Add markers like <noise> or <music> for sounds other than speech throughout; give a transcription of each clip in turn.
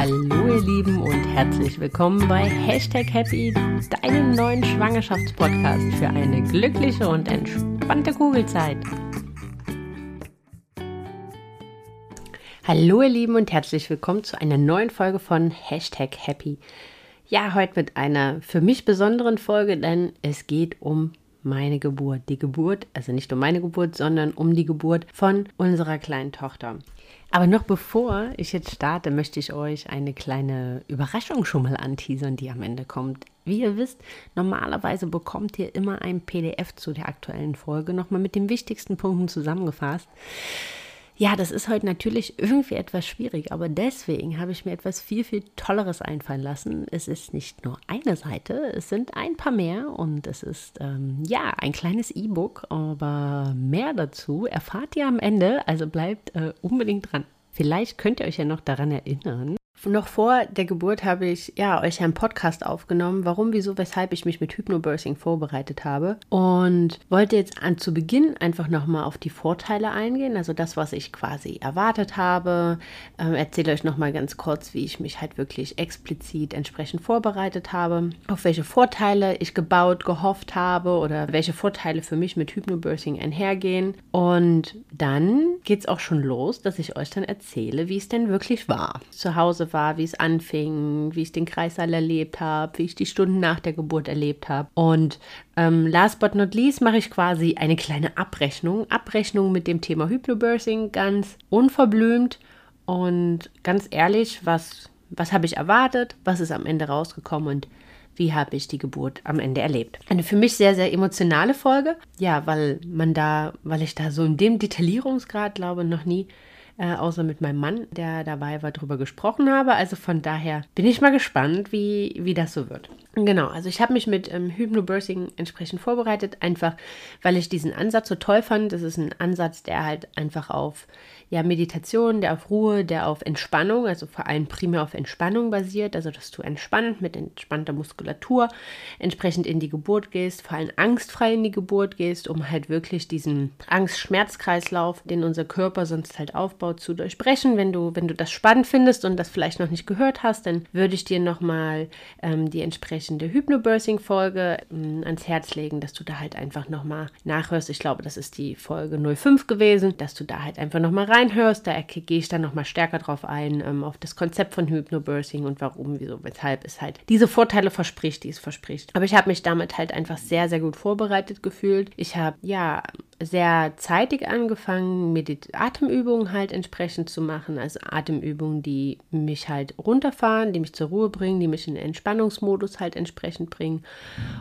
Hallo ihr Lieben und herzlich willkommen bei Hashtag Happy, deinem neuen Schwangerschaftspodcast für eine glückliche und entspannte Kugelzeit. Hallo ihr Lieben und herzlich willkommen zu einer neuen Folge von Hashtag Happy. Ja, heute mit einer für mich besonderen Folge, denn es geht um meine Geburt. Die Geburt, also nicht um meine Geburt, sondern um die Geburt von unserer kleinen Tochter. Aber noch bevor ich jetzt starte, möchte ich euch eine kleine Überraschung schon mal anteasern, die am Ende kommt. Wie ihr wisst, normalerweise bekommt ihr immer ein PDF zu der aktuellen Folge nochmal mit den wichtigsten Punkten zusammengefasst. Ja, das ist heute natürlich irgendwie etwas schwierig, aber deswegen habe ich mir etwas viel, viel Tolleres einfallen lassen. Es ist nicht nur eine Seite, es sind ein paar mehr und es ist ähm, ja ein kleines E-Book, aber mehr dazu erfahrt ihr am Ende, also bleibt äh, unbedingt dran. Vielleicht könnt ihr euch ja noch daran erinnern, noch vor der Geburt habe ich ja euch einen Podcast aufgenommen, warum, wieso, weshalb ich mich mit Hypnobirthing vorbereitet habe und wollte jetzt an zu Beginn einfach nochmal auf die Vorteile eingehen, also das, was ich quasi erwartet habe. Ähm, erzähle euch nochmal ganz kurz, wie ich mich halt wirklich explizit entsprechend vorbereitet habe, auf welche Vorteile ich gebaut, gehofft habe oder welche Vorteile für mich mit Hypnobirthing einhergehen. Und dann geht es auch schon los, dass ich euch dann erzähle, wie es denn wirklich war. Zu Hause war, wie es anfing, wie ich den Kreissaal erlebt habe, wie ich die Stunden nach der Geburt erlebt habe. Und ähm, last but not least mache ich quasi eine kleine Abrechnung. Abrechnung mit dem Thema Hypnobirthing, ganz unverblümt und ganz ehrlich, was, was habe ich erwartet, was ist am Ende rausgekommen und wie habe ich die Geburt am Ende erlebt. Eine für mich sehr, sehr emotionale Folge, ja, weil man da, weil ich da so in dem Detaillierungsgrad glaube, noch nie äh, außer mit meinem Mann, der dabei war, darüber gesprochen habe. Also von daher bin ich mal gespannt, wie, wie das so wird. Genau, also ich habe mich mit ähm, Hypnobirthing entsprechend vorbereitet, einfach weil ich diesen Ansatz so toll fand. Das ist ein Ansatz, der halt einfach auf ja, Meditation, der auf Ruhe, der auf Entspannung, also vor allem primär auf Entspannung basiert, also dass du entspannt mit entspannter Muskulatur entsprechend in die Geburt gehst, vor allem angstfrei in die Geburt gehst, um halt wirklich diesen Angst-Schmerz-Kreislauf, den unser Körper sonst halt aufbaut, zu durchbrechen. Wenn du, wenn du das spannend findest und das vielleicht noch nicht gehört hast, dann würde ich dir nochmal ähm, die entsprechende Hypnobirthing-Folge ähm, ans Herz legen, dass du da halt einfach nochmal nachhörst. Ich glaube, das ist die Folge 05 gewesen, dass du da halt einfach nochmal rein reinhörst, da gehe ich dann nochmal stärker drauf ein, ähm, auf das Konzept von Hypnobirthing und warum, wieso, weshalb es halt diese Vorteile verspricht, die es verspricht. Aber ich habe mich damit halt einfach sehr, sehr gut vorbereitet gefühlt. Ich habe, ja, sehr zeitig angefangen, mir die Atemübungen halt entsprechend zu machen. Also Atemübungen, die mich halt runterfahren, die mich zur Ruhe bringen, die mich in den Entspannungsmodus halt entsprechend bringen.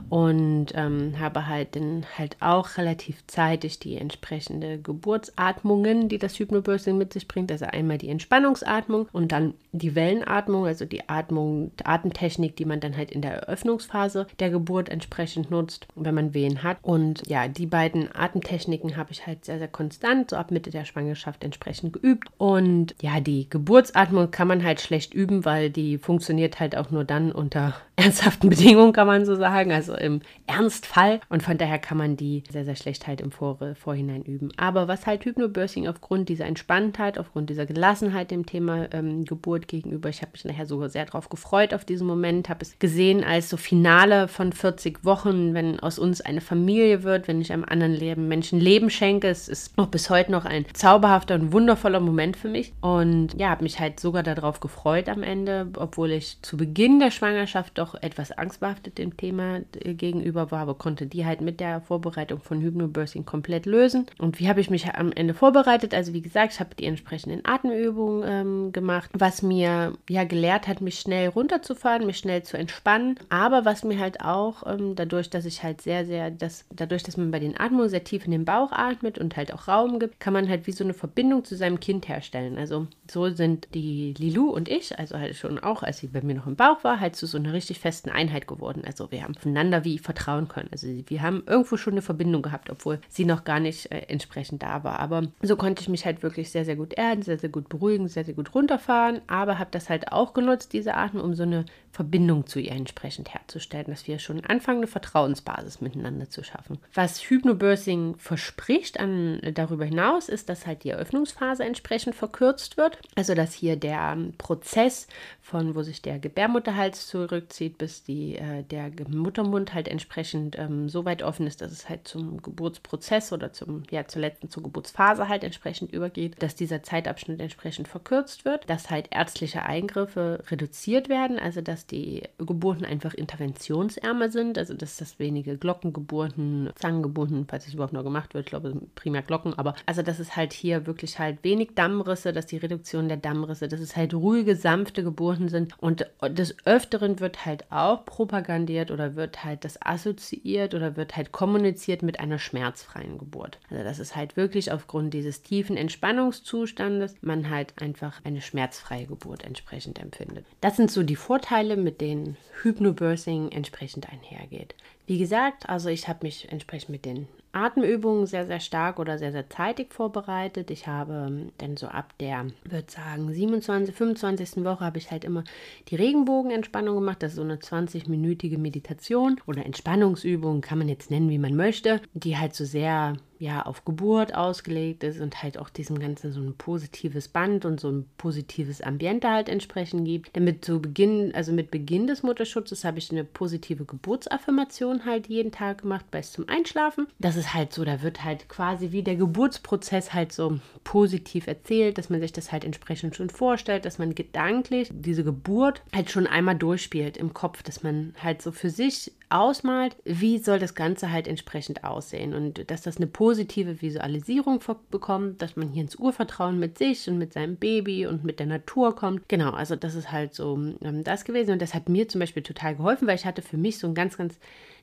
Und ähm, habe halt dann halt auch relativ zeitig die entsprechende Geburtsatmungen, die das Hypnobirthing mit sich bringt. Also einmal die Entspannungsatmung und dann die Wellenatmung, also die Atmung, die Atemtechnik, die man dann halt in der Eröffnungsphase der Geburt entsprechend nutzt, wenn man Wehen hat. Und ja, die beiden Atemtechniken Techniken habe ich halt sehr, sehr konstant, so ab Mitte der Schwangerschaft entsprechend geübt. Und ja, die Geburtsatmung kann man halt schlecht üben, weil die funktioniert halt auch nur dann unter <laughs> ernsthaften Bedingungen, kann man so sagen, also im Ernstfall. Und von daher kann man die sehr, sehr schlecht halt im Vor Vorhinein üben. Aber was halt Hypnobirthing aufgrund dieser Entspanntheit, aufgrund dieser Gelassenheit dem Thema ähm, Geburt gegenüber, ich habe mich nachher sogar sehr darauf gefreut auf diesen Moment, habe es gesehen als so Finale von 40 Wochen, wenn aus uns eine Familie wird, wenn ich einem anderen Leben Menschen Leben schenke. Es ist noch bis heute noch ein zauberhafter und wundervoller Moment für mich. Und ja, habe mich halt sogar darauf gefreut am Ende, obwohl ich zu Beginn der Schwangerschaft doch etwas angstbehaftet dem Thema äh, gegenüber war, aber konnte die halt mit der Vorbereitung von Hypnobirthing komplett lösen. Und wie habe ich mich am Ende vorbereitet? Also wie gesagt, ich habe die entsprechenden Atemübungen ähm, gemacht, was mir ja gelehrt hat, mich schnell runterzufahren, mich schnell zu entspannen. Aber was mir halt auch ähm, dadurch, dass ich halt sehr, sehr, das, dadurch, dass man bei den Atmungen sehr tief in den Bauch atmet und halt auch Raum gibt, kann man halt wie so eine Verbindung zu seinem Kind herstellen. Also so sind die Lilou und ich, also halt schon auch, als sie bei mir noch im Bauch war, halt zu so einer richtig festen Einheit geworden. Also wir haben voneinander wie vertrauen können. Also wir haben irgendwo schon eine Verbindung gehabt, obwohl sie noch gar nicht äh, entsprechend da war. Aber so konnte ich mich halt wirklich sehr, sehr gut erden, sehr, sehr gut beruhigen, sehr, sehr gut runterfahren. Aber habe das halt auch genutzt, diese Atmen, um so eine Verbindung zu ihr entsprechend herzustellen, dass wir schon anfangen, eine Vertrauensbasis miteinander zu schaffen. Was Hypnobirthing verspricht, an, darüber hinaus, ist, dass halt die Eröffnungsphase entsprechend verkürzt wird. Also dass hier der Prozess von, wo sich der Gebärmutterhals zurückzieht, bis die, äh, der Muttermund halt entsprechend ähm, so weit offen ist, dass es halt zum Geburtsprozess oder zum, ja, zur letzten, zur Geburtsphase halt entsprechend übergeht, dass dieser Zeitabschnitt entsprechend verkürzt wird, dass halt ärztliche Eingriffe reduziert werden, also dass die Geburten einfach interventionsärmer sind, also dass das wenige Glockengeburten, Zangengeburten, falls es überhaupt noch gemacht wird, ich glaube primär Glocken, aber also dass es halt hier wirklich halt wenig Dammrisse, dass die Reduktion der Dammrisse, dass es halt ruhige, sanfte Geburten sind. Und des Öfteren wird halt auch propagandiert oder wird halt das assoziiert oder wird halt kommuniziert mit einer schmerzfreien Geburt. Also das ist halt wirklich aufgrund dieses tiefen Entspannungszustandes man halt einfach eine schmerzfreie Geburt entsprechend empfindet. Das sind so die Vorteile, mit denen Hypnobirthing entsprechend einhergeht. Wie gesagt, also ich habe mich entsprechend mit den Atemübungen sehr, sehr stark oder sehr, sehr zeitig vorbereitet. Ich habe ähm, dann so ab der, würde sagen, 27., 25. Woche habe ich halt immer die Regenbogenentspannung gemacht. Das ist so eine 20-minütige Meditation oder Entspannungsübung, kann man jetzt nennen, wie man möchte, die halt so sehr ja auf Geburt ausgelegt ist und halt auch diesem Ganzen so ein positives Band und so ein positives Ambiente halt entsprechend gibt. Damit zu Beginn, also mit Beginn des Mutterschutzes habe ich eine positive Geburtsaffirmation halt jeden Tag gemacht, bis zum Einschlafen. Das ist halt so, da wird halt quasi wie der Geburtsprozess halt so positiv erzählt, dass man sich das halt entsprechend schon vorstellt, dass man gedanklich diese Geburt halt schon einmal durchspielt im Kopf, dass man halt so für sich ausmalt, wie soll das Ganze halt entsprechend aussehen und dass das eine positive Visualisierung bekommt, dass man hier ins Urvertrauen mit sich und mit seinem Baby und mit der Natur kommt. Genau, also das ist halt so ähm, das gewesen und das hat mir zum Beispiel total geholfen, weil ich hatte für mich so ein ganz, ganz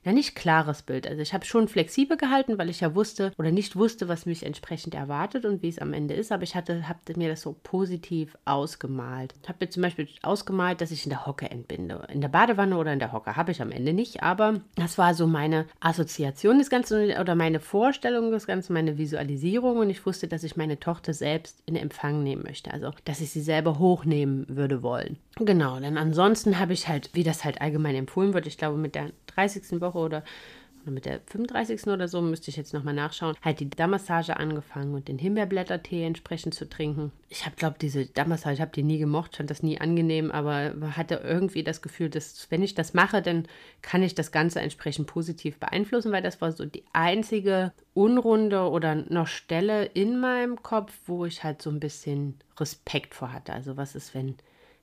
ja nicht klares Bild. Also ich habe schon flexibel gehalten, weil ich ja wusste oder nicht wusste, was mich entsprechend erwartet und wie es am Ende ist. Aber ich hatte, habe mir das so positiv ausgemalt. Ich habe mir zum Beispiel ausgemalt, dass ich in der Hocke entbinde. In der Badewanne oder in der Hocke habe ich am Ende nicht. Aber das war so meine Assoziation des Ganzen oder meine Vorstellung des Ganzen, meine Visualisierung. Und ich wusste, dass ich meine Tochter selbst in Empfang nehmen möchte. Also, dass ich sie selber hochnehmen würde wollen. Genau, denn ansonsten habe ich halt, wie das halt allgemein empfohlen wird, ich glaube mit der 30. Woche oder, mit der 35. oder so, müsste ich jetzt nochmal nachschauen, halt die Dammmassage angefangen und den Himbeerblättertee entsprechend zu trinken. Ich habe, glaube diese Dammmassage, ich habe die nie gemocht, fand das nie angenehm, aber hatte irgendwie das Gefühl, dass wenn ich das mache, dann kann ich das Ganze entsprechend positiv beeinflussen, weil das war so die einzige Unrunde oder noch Stelle in meinem Kopf, wo ich halt so ein bisschen Respekt vor hatte. Also was ist, wenn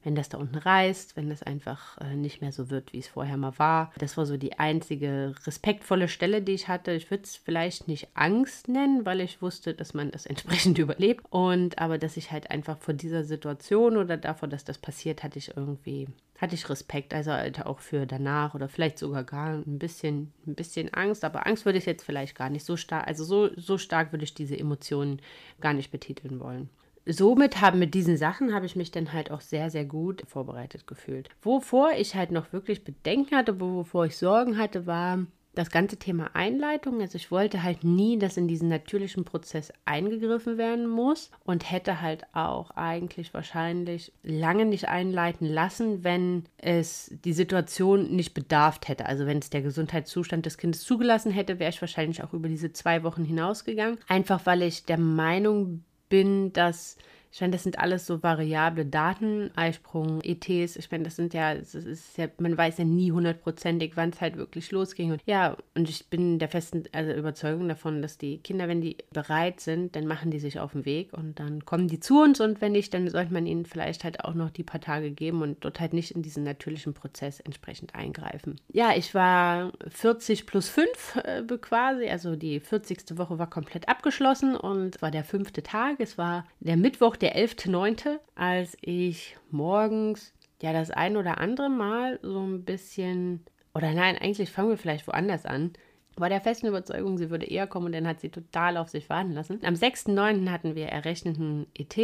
wenn das da unten reißt, wenn das einfach äh, nicht mehr so wird, wie es vorher mal war. Das war so die einzige respektvolle Stelle, die ich hatte. Ich würde es vielleicht nicht Angst nennen, weil ich wusste, dass man das <laughs> entsprechend überlebt. Und aber dass ich halt einfach vor dieser Situation oder davor, dass das passiert, hatte ich irgendwie hatte ich Respekt, also halt auch für danach oder vielleicht sogar gar ein bisschen, ein bisschen Angst, aber Angst würde ich jetzt vielleicht gar nicht so stark, also so, so stark würde ich diese Emotionen gar nicht betiteln wollen somit haben mit diesen Sachen habe ich mich dann halt auch sehr, sehr gut vorbereitet gefühlt. Wovor ich halt noch wirklich Bedenken hatte, wovor ich Sorgen hatte, war das ganze Thema Einleitung. Also ich wollte halt nie, dass in diesen natürlichen Prozess eingegriffen werden muss und hätte halt auch eigentlich wahrscheinlich lange nicht einleiten lassen, wenn es die Situation nicht bedarf hätte. Also wenn es der Gesundheitszustand des Kindes zugelassen hätte, wäre ich wahrscheinlich auch über diese zwei Wochen hinausgegangen. Einfach weil ich der Meinung bin, bin, dass ich meine, das sind alles so variable Daten, Eisprung, ETs. Ich meine, das sind ja, das ist ja, man weiß ja nie hundertprozentig, wann es halt wirklich losging. Und ja, und ich bin der festen also Überzeugung davon, dass die Kinder, wenn die bereit sind, dann machen die sich auf den Weg und dann kommen die zu uns. Und wenn nicht, dann sollte man ihnen vielleicht halt auch noch die paar Tage geben und dort halt nicht in diesen natürlichen Prozess entsprechend eingreifen. Ja, ich war 40 plus 5 äh, quasi, also die 40. Woche war komplett abgeschlossen und es war der fünfte Tag. Es war der Mittwoch, der 11.9., als ich morgens ja das ein oder andere Mal so ein bisschen, oder nein, eigentlich fangen wir vielleicht woanders an, war der festen Überzeugung, sie würde eher kommen und dann hat sie total auf sich warten lassen. Am 6.9. hatten wir errechneten ET.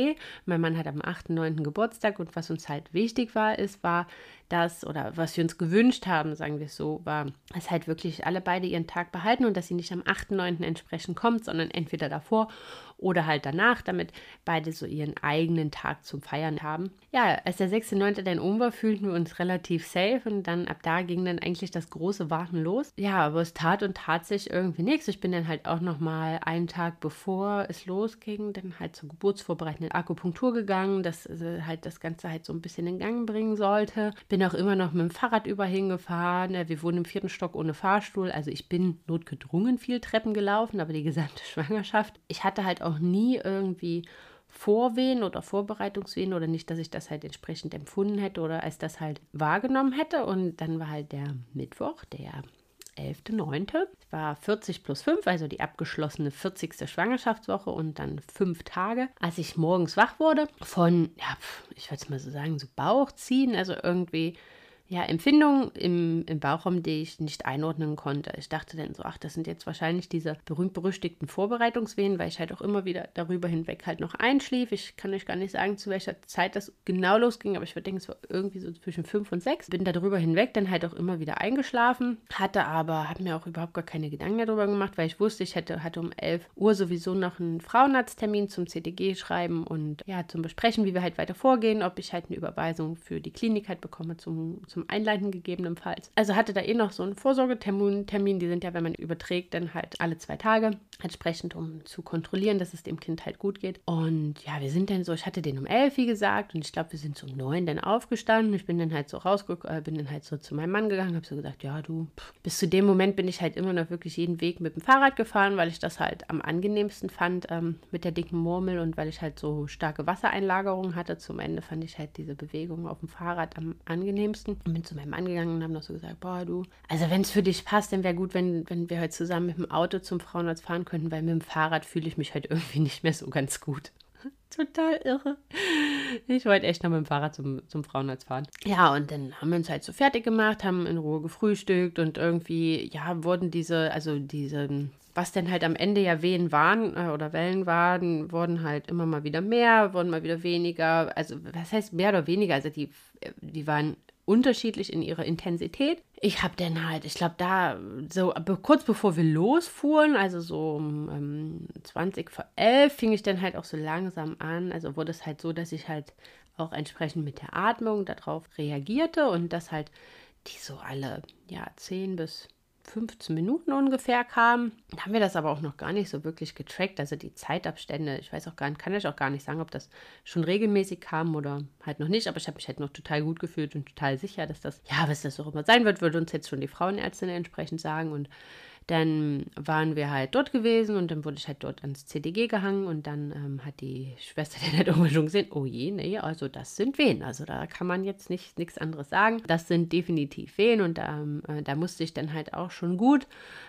Mein Mann hat am 8.9. Geburtstag und was uns halt wichtig war, ist, war, das oder was wir uns gewünscht haben, sagen wir es so, war, dass halt wirklich alle beide ihren Tag behalten und dass sie nicht am 8.9. entsprechend kommt, sondern entweder davor oder halt danach, damit beide so ihren eigenen Tag zum Feiern haben. Ja, als der 6.9. dann um war, fühlten wir uns relativ safe und dann ab da ging dann eigentlich das große Warten los. Ja, aber es tat und tat sich irgendwie nichts. Ich bin dann halt auch noch mal einen Tag bevor es losging, dann halt zur geburtsvorbereitenden Akupunktur gegangen, dass äh, halt das Ganze halt so ein bisschen in Gang bringen sollte. Bin auch immer noch mit dem Fahrrad überhin gefahren. Wir wohnen im vierten Stock ohne Fahrstuhl, also ich bin notgedrungen viel Treppen gelaufen, aber die gesamte <laughs> Schwangerschaft. Ich hatte halt auch nie irgendwie Vorwehen oder Vorbereitungswehen oder nicht, dass ich das halt entsprechend empfunden hätte oder als das halt wahrgenommen hätte. Und dann war halt der Mittwoch, der 11.9. war 40 plus 5, also die abgeschlossene 40. Schwangerschaftswoche und dann fünf Tage, als ich morgens wach wurde von, ja, ich würde es mal so sagen, so Bauchziehen, also irgendwie ja, Empfindungen im, im Bauchraum, die ich nicht einordnen konnte. Ich dachte dann so, ach, das sind jetzt wahrscheinlich diese berühmt-berüchtigten Vorbereitungswehen, weil ich halt auch immer wieder darüber hinweg halt noch einschlief. Ich kann euch gar nicht sagen, zu welcher Zeit das genau losging, aber ich würde denken, es war irgendwie so zwischen fünf und sechs. Bin darüber hinweg dann halt auch immer wieder eingeschlafen, hatte aber, habe mir auch überhaupt gar keine Gedanken darüber gemacht, weil ich wusste, ich hätte, hatte um 11 Uhr sowieso noch einen Frauenarzttermin zum CDG schreiben und ja, zum Besprechen, wie wir halt weiter vorgehen, ob ich halt eine Überweisung für die Klinik halt bekomme zum, zum zum Einleiten gegebenenfalls. Also hatte da eh noch so einen Vorsorgetermin, Termin, die sind ja, wenn man überträgt, dann halt alle zwei Tage entsprechend, um zu kontrollieren, dass es dem Kind halt gut geht. Und ja, wir sind dann so, ich hatte den um elf, wie gesagt, und ich glaube, wir sind so um neun dann aufgestanden. Ich bin dann halt so rausgekommen, äh, bin dann halt so zu meinem Mann gegangen, habe so gesagt, ja, du, pff. bis zu dem Moment bin ich halt immer noch wirklich jeden Weg mit dem Fahrrad gefahren, weil ich das halt am angenehmsten fand ähm, mit der dicken Murmel und weil ich halt so starke Wassereinlagerungen hatte. Zum Ende fand ich halt diese Bewegung auf dem Fahrrad am angenehmsten. Und bin zu meinem Mann gegangen und haben noch so gesagt, boah, du, also wenn es für dich passt, dann wäre gut, wenn, wenn wir heute zusammen mit dem Auto zum Frauenarzt fahren könnten, weil mit dem Fahrrad fühle ich mich halt irgendwie nicht mehr so ganz gut. <laughs> Total irre. Ich wollte echt noch mit dem Fahrrad zum, zum Frauenarzt fahren. Ja, und dann haben wir uns halt so fertig gemacht, haben in Ruhe gefrühstückt und irgendwie, ja, wurden diese, also diese, was denn halt am Ende ja Wehen waren äh, oder Wellen waren, wurden halt immer mal wieder mehr, wurden mal wieder weniger. Also, was heißt mehr oder weniger? Also, die, die waren unterschiedlich in ihrer Intensität. Ich habe dann halt, ich glaube, da so kurz bevor wir losfuhren, also so um ähm, 20 vor 11, fing ich dann halt auch so langsam an. Also wurde es halt so, dass ich halt auch entsprechend mit der Atmung darauf reagierte und dass halt die so alle ja 10 bis 15 Minuten ungefähr kam. Da haben wir das aber auch noch gar nicht so wirklich getrackt. Also die Zeitabstände, ich weiß auch gar nicht, kann ich auch gar nicht sagen, ob das schon regelmäßig kam oder halt noch nicht. Aber ich habe mich halt noch total gut gefühlt und total sicher, dass das, ja, was das auch immer sein wird, würde uns jetzt schon die Frauenärztin entsprechend sagen. Und dann waren wir halt dort gewesen und dann wurde ich halt dort ans CDG gehangen und dann ähm, hat die Schwester halt irgendwann schon gesehen, oh je, nee, also das sind Wehen. Also da kann man jetzt nicht nichts anderes sagen. Das sind definitiv Wehen und ähm, äh, da musste ich dann halt auch schon gut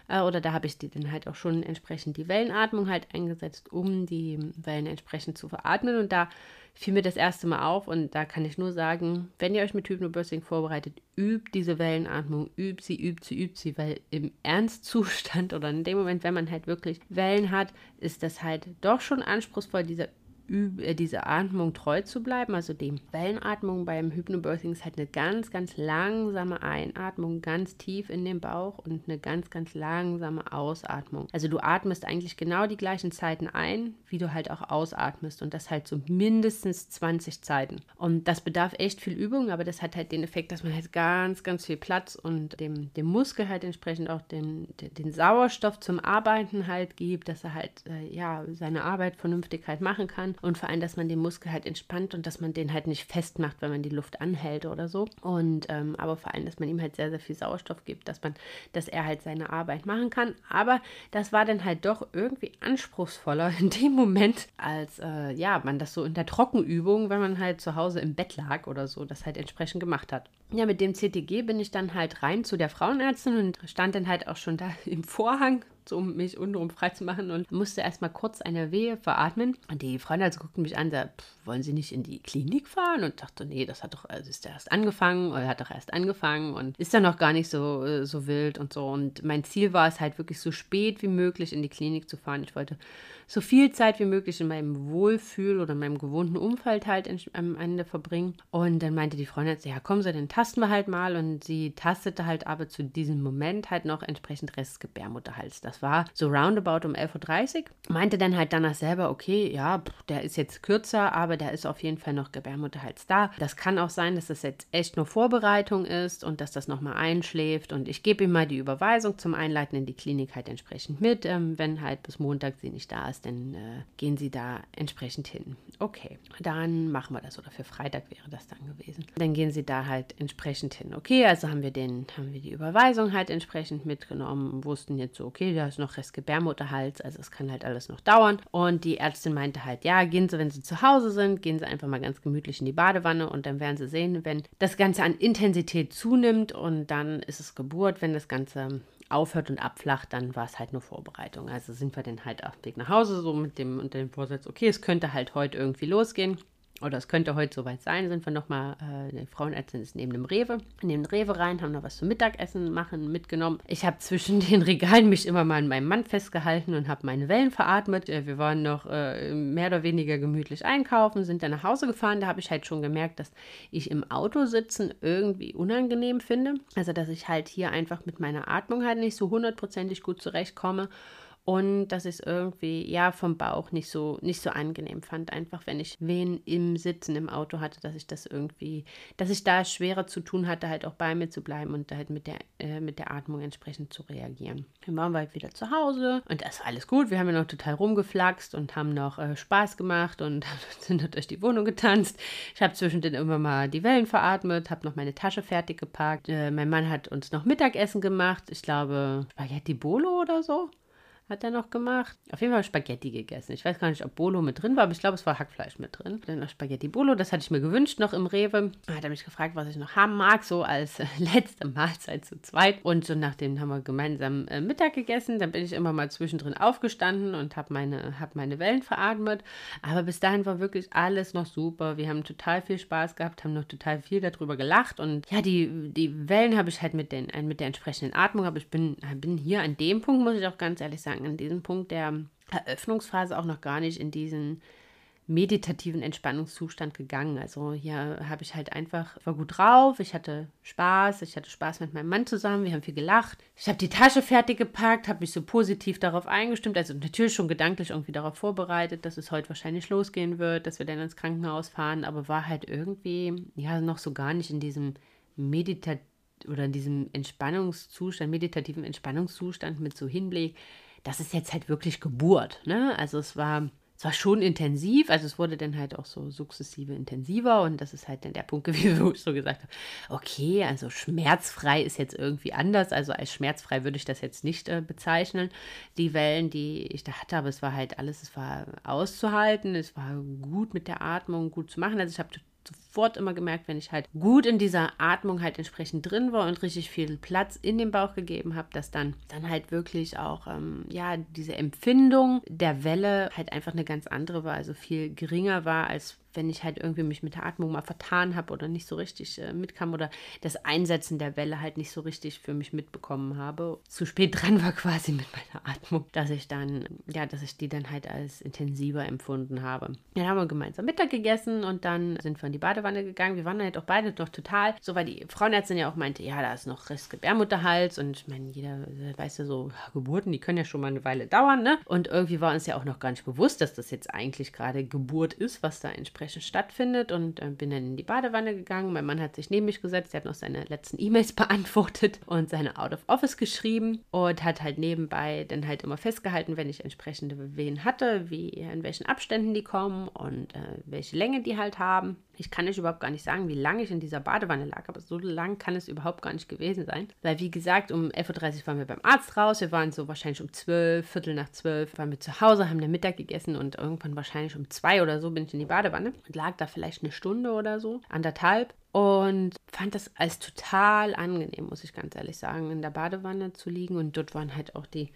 äh, oder da habe ich die dann halt auch schon entsprechend die Wellenatmung halt eingesetzt, um die Wellen entsprechend zu veratmen und da fiel mir das erste Mal auf und da kann ich nur sagen, wenn ihr euch mit Hypnobirthing vorbereitet, übt diese Wellenatmung, übt sie, übt sie, übt sie, weil im Ernstzustand <laughs> oder in dem Moment, wenn man halt wirklich Wellen hat, ist das halt doch schon anspruchsvoll, dieser äh, diese Atmung treu zu bleiben, also die Wellenatmung beim Hypnobirthing ist halt eine ganz, ganz langsame Einatmung, ganz tief in den Bauch und eine ganz, ganz langsame Ausatmung. Also du atmest eigentlich genau die gleichen Zeiten ein, wie du halt auch ausatmest und das halt so mindestens 20 Zeiten. Und das bedarf echt viel Übung, aber das hat halt den Effekt, dass man halt ganz, ganz viel Platz und dem, dem Muskel halt entsprechend auch den, den, den Sauerstoff zum Arbeiten halt gibt, dass er halt äh, ja seine Arbeit vernünftig halt machen kann und vor allem, dass man den Muskel halt entspannt und dass man den halt nicht festmacht, wenn man die Luft anhält oder so. Und ähm, aber vor allem, dass man ihm halt sehr, sehr viel Sauerstoff gibt, dass man, dass er halt seine Arbeit machen kann. Aber das war dann halt doch irgendwie anspruchsvoller <laughs> in dem Moment, als äh, ja, man das so in der Trockenübung, wenn man halt zu Hause im Bett lag oder so, das halt entsprechend gemacht hat. Ja, mit dem CTG bin ich dann halt rein zu der Frauenärztin und stand dann halt auch schon da <laughs> im Vorhang um mich untenrum frei zu machen und musste erstmal kurz eine Wehe veratmen. Und die also guckten mich an, sagte, wollen Sie nicht in die Klinik fahren? Und dachte, nee, das hat doch, also ist erst angefangen oder hat doch erst angefangen und ist ja noch gar nicht so, äh, so wild und so. Und mein Ziel war es halt wirklich so spät wie möglich in die Klinik zu fahren. Ich wollte so viel Zeit wie möglich in meinem Wohlfühl oder in meinem gewohnten Umfeld halt am Ende verbringen. Und dann meinte die Freundin, ja, kommen Sie denn tasten wir halt mal und sie tastete halt aber zu diesem Moment halt noch entsprechend Rest Gebärmutterhals. Das war so roundabout um 11.30 Uhr. Meinte dann halt danach selber, okay, ja, der ist jetzt kürzer, aber der ist auf jeden Fall noch Gebärmutterhals da. Das kann auch sein, dass das jetzt echt nur Vorbereitung ist und dass das nochmal einschläft und ich gebe ihm mal die Überweisung zum Einleiten in die Klinik halt entsprechend mit. Ähm, wenn halt bis Montag sie nicht da ist, dann äh, gehen sie da entsprechend hin. Okay, dann machen wir das oder für Freitag wäre das dann gewesen. Dann gehen sie da halt entsprechend hin. Okay, also haben wir den, haben wir die Überweisung halt entsprechend mitgenommen, wussten jetzt so, okay, da ist noch Rest Gebärmutterhals, also es kann halt alles noch dauern. Und die Ärztin meinte halt, ja, gehen Sie, wenn Sie zu Hause sind, gehen Sie einfach mal ganz gemütlich in die Badewanne und dann werden Sie sehen, wenn das Ganze an Intensität zunimmt und dann ist es Geburt, wenn das Ganze aufhört und abflacht, dann war es halt nur Vorbereitung. Also sind wir dann halt auf dem Weg nach Hause, so mit dem, unter dem Vorsatz, okay, es könnte halt heute irgendwie losgehen oder es könnte heute soweit sein, sind wir nochmal, äh, Frauenärztin ist neben dem Rewe, neben dem Rewe rein, haben noch was zum Mittagessen machen mitgenommen. Ich habe zwischen <laughs> den Regalen mich immer mal an meinem Mann festgehalten und habe meine Wellen veratmet. Äh, wir waren noch äh, mehr oder weniger gemütlich einkaufen, sind dann nach Hause gefahren. Da habe ich halt schon gemerkt, dass ich im Auto sitzen irgendwie unangenehm finde. Also, dass ich halt hier einfach mit meiner Atmung halt nicht so hundertprozentig gut zurechtkomme und dass ich es irgendwie ja vom Bauch nicht so nicht so angenehm fand. Einfach wenn ich wen im Sitzen im Auto hatte dass ich das irgendwie dass ich da schwerer zu tun hatte halt auch bei mir zu bleiben und halt mit der äh, mit der Atmung entsprechend zu reagieren. Dann waren wir halt wieder zu Hause und das war alles gut. Wir haben ja noch total rumgeflaxt und haben noch äh, Spaß gemacht und <laughs> sind durch die Wohnung getanzt. Ich habe zwischendrin immer mal die Wellen veratmet habe noch meine Tasche fertig gepackt. Äh, mein Mann hat uns noch Mittagessen gemacht. Ich glaube Spaghetti Bolo oder so hat er noch gemacht. Auf jeden Fall Spaghetti gegessen. Ich weiß gar nicht, ob Bolo mit drin war, aber ich glaube, es war Hackfleisch mit drin. Dann noch Spaghetti Bolo, das hatte ich mir gewünscht noch im Rewe. Da hat er mich gefragt, was ich noch haben mag, so als <laughs> letzte Mahlzeit zu zweit. Und so nachdem haben wir gemeinsam äh, Mittag gegessen. Dann bin ich immer mal zwischendrin aufgestanden und habe meine, hab meine Wellen veratmet. Aber bis dahin war wirklich alles noch super. Wir haben total viel Spaß gehabt, haben noch total viel darüber gelacht. Und ja, die, die Wellen habe ich halt mit, den, mit der entsprechenden Atmung, aber ich bin, bin hier an dem Punkt, muss ich auch ganz ehrlich sagen, an diesem Punkt der Eröffnungsphase auch noch gar nicht in diesen meditativen Entspannungszustand gegangen. Also hier habe ich halt einfach, war gut drauf, ich hatte Spaß, ich hatte Spaß mit meinem Mann zusammen, wir haben viel gelacht. Ich habe die Tasche fertig gepackt, habe mich so positiv darauf eingestimmt, also natürlich schon gedanklich irgendwie darauf vorbereitet, dass es heute wahrscheinlich losgehen wird, dass wir dann ins Krankenhaus fahren, aber war halt irgendwie, ja, noch so gar nicht in diesem meditativen oder in diesem Entspannungszustand, meditativen Entspannungszustand mit so Hinblick, das ist jetzt halt wirklich Geburt. Ne? Also es war, es war schon intensiv, also es wurde dann halt auch so sukzessive intensiver und das ist halt dann der Punkt <laughs> gewesen, wo ich so gesagt habe, okay, also schmerzfrei ist jetzt irgendwie anders, also als schmerzfrei würde ich das jetzt nicht äh, bezeichnen, die Wellen, die ich da hatte, aber es war halt alles, es war auszuhalten, es war gut mit der Atmung, gut zu machen, also ich habe sofort immer gemerkt, wenn ich halt gut in dieser Atmung halt entsprechend drin war und richtig viel Platz in den Bauch gegeben habe, dass dann, dann halt wirklich auch, ähm, ja, diese Empfindung der Welle halt einfach eine ganz andere war, also viel geringer war als wenn ich halt irgendwie mich mit der Atmung mal vertan habe oder nicht so richtig äh, mitkam oder das Einsetzen der Welle halt nicht so richtig für mich mitbekommen habe. Zu spät dran war quasi mit meiner Atmung, dass ich dann, ja, dass ich die dann halt als intensiver empfunden habe. Dann haben wir gemeinsam Mittag gegessen und dann sind wir in die Badewanne gegangen. Wir waren halt auch beide noch total, so weil die Frauenärztin ja auch meinte, ja, da ist noch Rest Gebärmutterhals und ich meine, jeder weiß ja so, Geburten, die können ja schon mal eine Weile dauern, ne? Und irgendwie war uns ja auch noch gar nicht bewusst, dass das jetzt eigentlich gerade Geburt ist, was da entspricht entsprechend stattfindet und äh, bin dann in die Badewanne gegangen. Mein Mann hat sich neben mich gesetzt, der hat noch seine letzten E-Mails <laughs> beantwortet und seine Out of Office geschrieben und hat halt nebenbei dann halt immer festgehalten, wenn ich entsprechende Wehen hatte, wie in welchen Abständen die kommen und äh, welche Länge die halt haben. Ich kann euch überhaupt gar nicht sagen, wie lange ich in dieser Badewanne lag, aber so lang kann es überhaupt gar nicht gewesen sein. Weil, wie gesagt, um 11.30 Uhr waren wir beim Arzt raus. Wir waren so wahrscheinlich um 12, Viertel nach 12, waren wir zu Hause, haben den Mittag gegessen und irgendwann wahrscheinlich um 2 oder so bin ich in die Badewanne und lag da vielleicht eine Stunde oder so, anderthalb. Und fand das als total angenehm, muss ich ganz ehrlich sagen, in der Badewanne zu liegen. Und dort waren halt auch die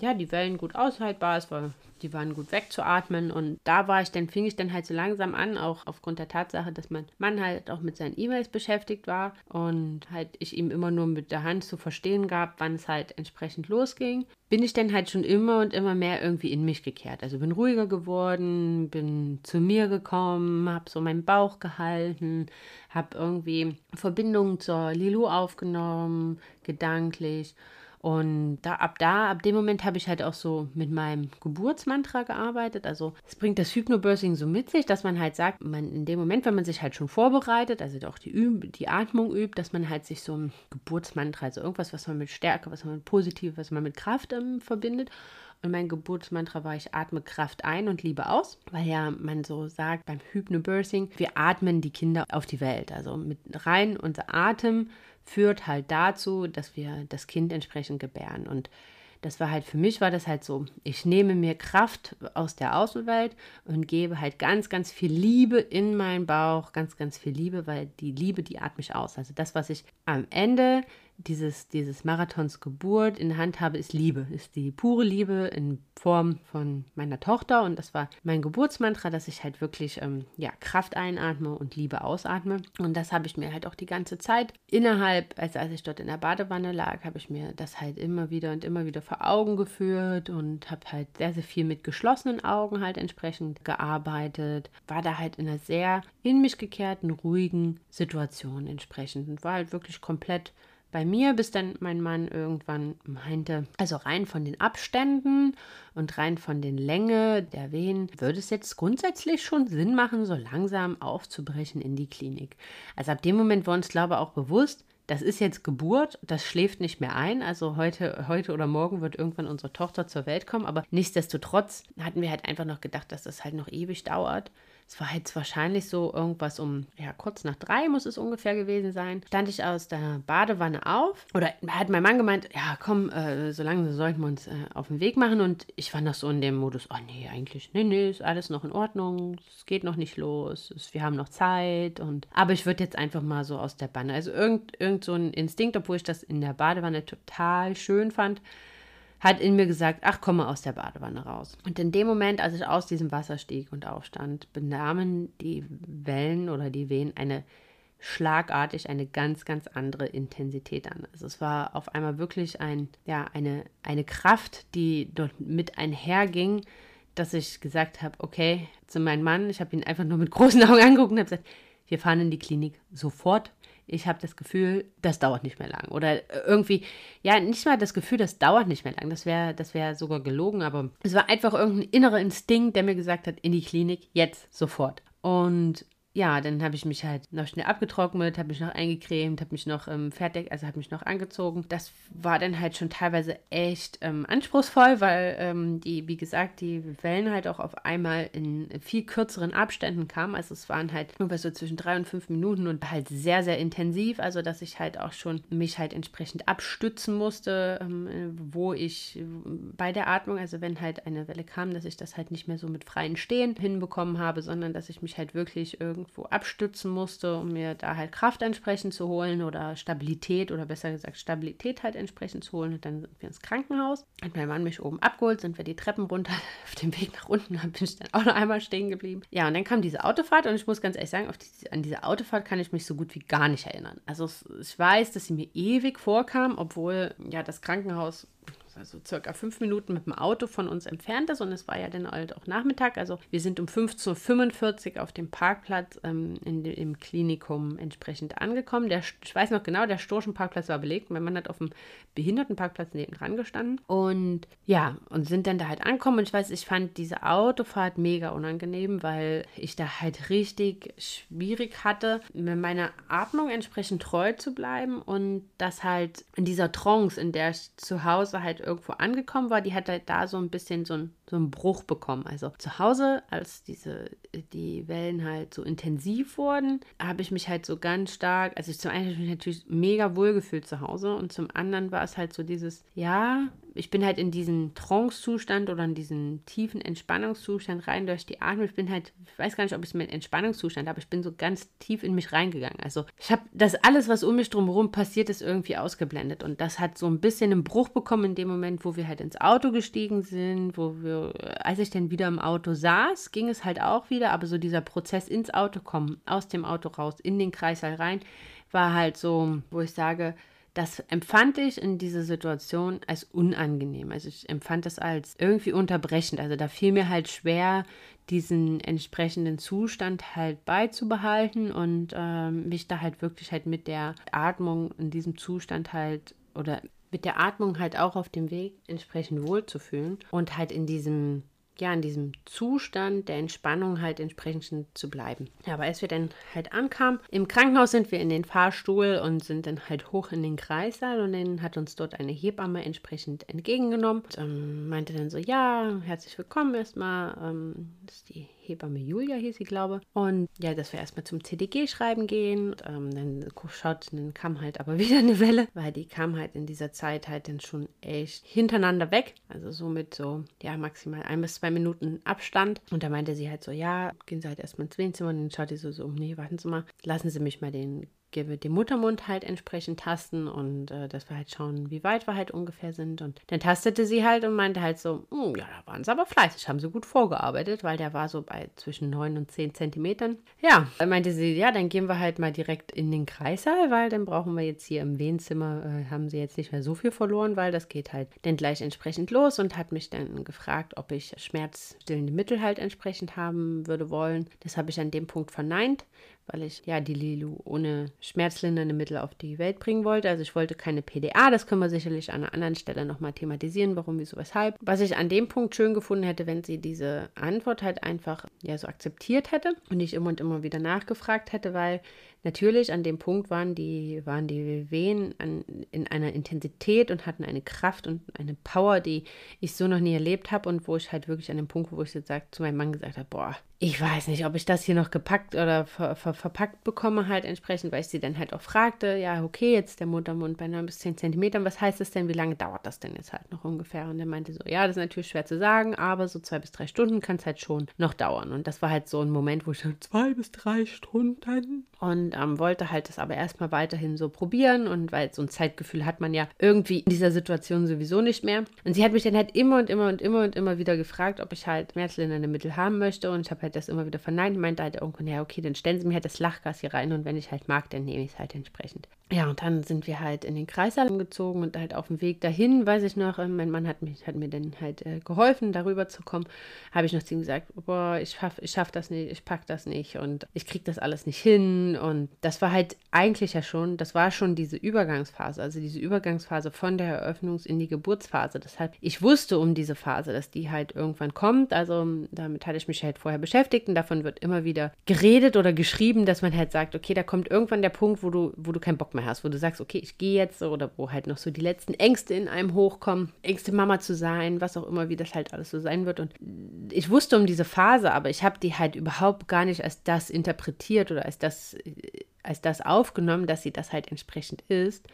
ja, die Wellen gut aushaltbar, es war, die waren gut wegzuatmen und da war ich dann, fing ich dann halt so langsam an, auch aufgrund der Tatsache, dass mein Mann halt auch mit seinen E-Mails beschäftigt war und halt ich ihm immer nur mit der Hand zu verstehen gab, wann es halt entsprechend losging, bin ich dann halt schon immer und immer mehr irgendwie in mich gekehrt. Also bin ruhiger geworden, bin zu mir gekommen, habe so meinen Bauch gehalten, habe irgendwie Verbindungen zur Lilu aufgenommen, gedanklich und da, ab da, ab dem Moment habe ich halt auch so mit meinem Geburtsmantra gearbeitet. Also es bringt das Hypnobirthing so mit sich, dass man halt sagt, man in dem Moment, wenn man sich halt schon vorbereitet, also auch die, Üb die Atmung übt, dass man halt sich so ein Geburtsmantra, also irgendwas, was man mit Stärke, was man mit Positiv, was man mit Kraft ähm, verbindet. Und mein Geburtsmantra war, ich atme Kraft ein und Liebe aus, weil ja man so sagt beim Hypnobirthing, wir atmen die Kinder auf die Welt. Also mit rein unser Atem führt halt dazu, dass wir das Kind entsprechend gebären. Und das war halt für mich war das halt so, ich nehme mir Kraft aus der Außenwelt und gebe halt ganz, ganz viel Liebe in meinen Bauch, ganz, ganz viel Liebe, weil die Liebe, die atme ich aus. Also das, was ich am Ende dieses, dieses Marathons Geburt in der Hand habe, ist Liebe, ist die pure Liebe in Form von meiner Tochter. Und das war mein Geburtsmantra, dass ich halt wirklich ähm, ja, Kraft einatme und Liebe ausatme. Und das habe ich mir halt auch die ganze Zeit innerhalb, also als ich dort in der Badewanne lag, habe ich mir das halt immer wieder und immer wieder vor Augen geführt und habe halt sehr, sehr viel mit geschlossenen Augen halt entsprechend gearbeitet. War da halt in einer sehr in mich gekehrten, ruhigen Situation entsprechend und war halt wirklich komplett bei mir, bis dann mein Mann irgendwann meinte, also rein von den Abständen und rein von den Länge der Wehen, würde es jetzt grundsätzlich schon Sinn machen, so langsam aufzubrechen in die Klinik. Also ab dem Moment war uns, glaube ich, auch bewusst, das ist jetzt Geburt, das schläft nicht mehr ein. Also heute, heute oder morgen wird irgendwann unsere Tochter zur Welt kommen. Aber nichtsdestotrotz hatten wir halt einfach noch gedacht, dass das halt noch ewig dauert. Es war jetzt wahrscheinlich so irgendwas um, ja, kurz nach drei muss es ungefähr gewesen sein. Stand ich aus der Badewanne auf oder hat mein Mann gemeint, ja, komm, äh, so lange sollten wir uns äh, auf den Weg machen. Und ich war noch so in dem Modus, oh nee, eigentlich, nee, nee, ist alles noch in Ordnung, es geht noch nicht los, es, wir haben noch Zeit. Und, aber ich würde jetzt einfach mal so aus der Banne, also irgend, irgend so ein Instinkt, obwohl ich das in der Badewanne total schön fand, hat in mir gesagt, ach, komm mal aus der Badewanne raus. Und in dem Moment, als ich aus diesem Wasser stieg und aufstand, benahmen die Wellen oder die Wehen eine schlagartig eine ganz, ganz andere Intensität an. Also es war auf einmal wirklich ein, ja, eine, eine Kraft, die dort mit einherging, dass ich gesagt habe, okay, zu meinem Mann, ich habe ihn einfach nur mit großen Augen angeguckt und habe gesagt, wir fahren in die Klinik sofort ich habe das Gefühl, das dauert nicht mehr lang. Oder irgendwie, ja, nicht mal das Gefühl, das dauert nicht mehr lang. Das wäre das wär sogar gelogen, aber es war einfach irgendein innerer Instinkt, der mir gesagt hat, in die Klinik, jetzt, sofort. Und ja, dann habe ich mich halt noch schnell abgetrocknet, habe mich noch eingecremt, habe mich noch ähm, fertig, also habe mich noch angezogen. Das war dann halt schon teilweise echt ähm, anspruchsvoll, weil ähm, die, wie gesagt, die Wellen halt auch auf einmal in viel kürzeren Abständen kamen. Also es waren halt nur so zwischen drei und fünf Minuten und halt sehr, sehr intensiv. Also dass ich halt auch schon mich halt entsprechend abstützen musste, ähm, wo ich bei der Atmung, also wenn halt eine Welle kam, dass ich das halt nicht mehr so mit freien Stehen hinbekommen habe, sondern dass ich mich halt wirklich irgendwie irgendwo abstützen musste, um mir da halt Kraft entsprechend zu holen oder Stabilität oder besser gesagt Stabilität halt entsprechend zu holen. Und dann sind wir ins Krankenhaus. Hat mein Mann mich oben abgeholt, sind wir die Treppen runter. <laughs> Auf dem Weg nach unten bin ich dann auch noch einmal stehen geblieben. Ja, und dann kam diese Autofahrt und ich muss ganz ehrlich sagen, die, an diese Autofahrt kann ich mich so gut wie gar nicht erinnern. Also ich weiß, dass sie mir ewig vorkam, obwohl ja das Krankenhaus also circa fünf Minuten mit dem Auto von uns entfernt ist und es war ja dann halt auch Nachmittag. Also wir sind um 15.45 Uhr auf dem Parkplatz ähm, in, im Klinikum entsprechend angekommen. Der, ich weiß noch genau, der Storchenparkplatz war belegt. Mein Mann hat auf dem Behindertenparkplatz nebendran gestanden und ja, und sind dann da halt angekommen und ich weiß, ich fand diese Autofahrt mega unangenehm, weil ich da halt richtig schwierig hatte, mit meiner Atmung entsprechend treu zu bleiben und das halt in dieser Trance, in der ich zu Hause halt irgendwo angekommen war, die hat halt da so ein bisschen so, ein, so einen Bruch bekommen. Also zu Hause, als diese, die Wellen halt so intensiv wurden, habe ich mich halt so ganz stark, also ich zum einen habe ich mich natürlich mega wohl gefühlt zu Hause und zum anderen war es halt so dieses, ja, ich bin halt in diesen Trance-Zustand oder in diesen tiefen Entspannungszustand rein durch die Atmung. Ich bin halt, ich weiß gar nicht, ob ich es mit Entspannungszustand habe, ich bin so ganz tief in mich reingegangen. Also ich habe das alles, was um mich drumherum passiert ist, irgendwie ausgeblendet. Und das hat so ein bisschen einen Bruch bekommen in dem Moment, wo wir halt ins Auto gestiegen sind, wo wir, als ich dann wieder im Auto saß, ging es halt auch wieder, aber so dieser Prozess ins Auto kommen, aus dem Auto raus, in den Kreißsaal rein, war halt so, wo ich sage, das empfand ich in dieser Situation als unangenehm. Also ich empfand das als irgendwie unterbrechend. Also da fiel mir halt schwer, diesen entsprechenden Zustand halt beizubehalten und ähm, mich da halt wirklich halt mit der Atmung in diesem Zustand halt oder mit der Atmung halt auch auf dem Weg entsprechend wohlzufühlen und halt in diesem ja, in diesem Zustand der Entspannung halt entsprechend zu bleiben. Ja, aber als wir dann halt ankamen, im Krankenhaus sind wir in den Fahrstuhl und sind dann halt hoch in den Kreissaal und dann hat uns dort eine Hebamme entsprechend entgegengenommen und ähm, meinte dann so, ja, herzlich willkommen erstmal, ähm, das ist die Hebamme Julia hieß sie, glaube Und ja, dass wir erstmal zum CDG schreiben gehen. Und, ähm, dann schaut, dann kam halt aber <laughs> wieder eine Welle, weil die kam halt in dieser Zeit halt dann schon echt hintereinander weg. Also so mit so, ja, maximal ein bis zwei Minuten Abstand. Und da meinte sie halt so, ja, gehen Sie halt erstmal ins Wehenzimmer. Und dann schaut sie so, so, nee, warten Sie mal, lassen Sie mich mal den den Muttermund halt entsprechend tasten und äh, dass wir halt schauen, wie weit wir halt ungefähr sind. Und dann tastete sie halt und meinte halt so, hm, ja, da waren sie aber fleißig, haben sie gut vorgearbeitet, weil der war so bei zwischen 9 und 10 Zentimetern. Ja, dann meinte sie, ja, dann gehen wir halt mal direkt in den Kreissaal, weil dann brauchen wir jetzt hier im Wehenzimmer, äh, haben sie jetzt nicht mehr so viel verloren, weil das geht halt dann gleich entsprechend los und hat mich dann gefragt, ob ich schmerzstillende Mittel halt entsprechend haben würde wollen. Das habe ich an dem Punkt verneint, weil ich ja die Lilu ohne schmerzlindernde Mittel auf die Welt bringen wollte. Also ich wollte keine PDA, das können wir sicherlich an einer anderen Stelle nochmal thematisieren, warum, wieso, weshalb. Was ich an dem Punkt schön gefunden hätte, wenn sie diese Antwort halt einfach ja so akzeptiert hätte und nicht immer und immer wieder nachgefragt hätte, weil natürlich an dem Punkt waren die, waren die Wehen an, in einer Intensität und hatten eine Kraft und eine Power, die ich so noch nie erlebt habe und wo ich halt wirklich an dem Punkt, wo ich jetzt sag, zu meinem Mann gesagt habe, boah, ich weiß nicht, ob ich das hier noch gepackt oder ver, ver, verpackt bekomme, halt entsprechend, weil ich sie dann halt auch fragte, ja, okay, jetzt der Muttermund bei 9 bis 10 Zentimetern, was heißt das denn, wie lange dauert das denn jetzt halt noch ungefähr? Und er meinte so, ja, das ist natürlich schwer zu sagen, aber so zwei bis drei Stunden kann es halt schon noch dauern. Und das war halt so ein Moment, wo ich so, zwei bis drei Stunden und ähm, wollte halt das aber erstmal weiterhin so probieren und weil so ein Zeitgefühl hat man ja irgendwie in dieser Situation sowieso nicht mehr. Und sie hat mich dann halt immer und immer und immer und immer wieder gefragt, ob ich halt schmerzlindernde Mittel haben möchte. Und ich habe halt das immer wieder verneint. Und meinte halt irgendwann, ja okay, dann stellen Sie mir halt das Lachgas hier rein. Und wenn ich halt mag, dann nehme ich es halt entsprechend. Ja, und dann sind wir halt in den Kreissaal gezogen und halt auf dem Weg dahin, weiß ich noch, äh, mein Mann hat, mich, hat mir dann halt äh, geholfen, darüber zu kommen, habe ich noch zu ihm gesagt, boah, ich schaff, ich schaff das nicht, ich pack das nicht. Und ich krieg das alles nicht hin. Und das war halt eigentlich ja schon, das war schon diese Übergangsphase, also diese Übergangsphase von der Eröffnungs- in die Geburtsphase. Deshalb, ich wusste um diese Phase, dass die halt irgendwann kommt, also damit hatte ich mich halt vorher beschäftigt und davon wird immer wieder geredet oder geschrieben, dass man halt sagt, okay, da kommt irgendwann der Punkt, wo du, wo du keinen Bock mehr hast, wo du sagst, okay, ich gehe jetzt oder wo halt noch so die letzten Ängste in einem hochkommen, Ängste Mama zu sein, was auch immer, wie das halt alles so sein wird. Und ich wusste um diese Phase, aber ich habe die halt überhaupt gar nicht als das interpretiert oder als das, als das aufgenommen, dass sie das halt entsprechend ist,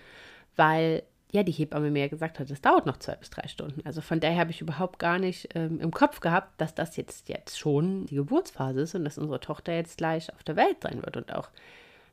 weil ja, die Hebamme mir gesagt hat, es dauert noch zwei bis drei Stunden. Also von daher habe ich überhaupt gar nicht ähm, im Kopf gehabt, dass das jetzt, jetzt schon die Geburtsphase ist und dass unsere Tochter jetzt gleich auf der Welt sein wird und auch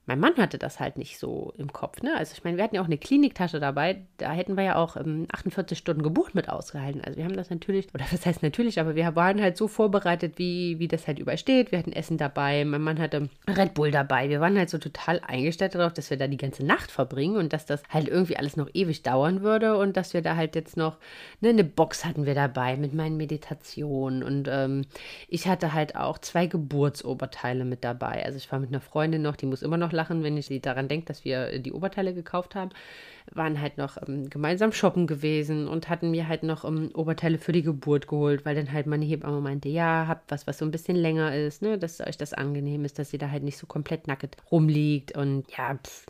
mein Mann hatte das halt nicht so im Kopf. Ne? Also ich meine, wir hatten ja auch eine Kliniktasche dabei. Da hätten wir ja auch ähm, 48 Stunden Geburt mit ausgehalten. Also wir haben das natürlich, oder was heißt natürlich, aber wir waren halt so vorbereitet, wie, wie das halt übersteht. Wir hatten Essen dabei, mein Mann hatte Red Bull dabei. Wir waren halt so total eingestellt darauf, dass wir da die ganze Nacht verbringen und dass das halt irgendwie alles noch ewig dauern würde und dass wir da halt jetzt noch ne, eine Box hatten wir dabei mit meinen Meditationen und ähm, ich hatte halt auch zwei Geburtsoberteile mit dabei. Also ich war mit einer Freundin noch, die muss immer noch lachen, wenn ich daran denke, dass wir die Oberteile gekauft haben, waren halt noch ähm, gemeinsam shoppen gewesen und hatten mir halt noch ähm, Oberteile für die Geburt geholt, weil dann halt meine Hebamme meinte, ja, habt was, was so ein bisschen länger ist, ne, dass euch das angenehm ist, dass sie da halt nicht so komplett nackt rumliegt und ja, pff,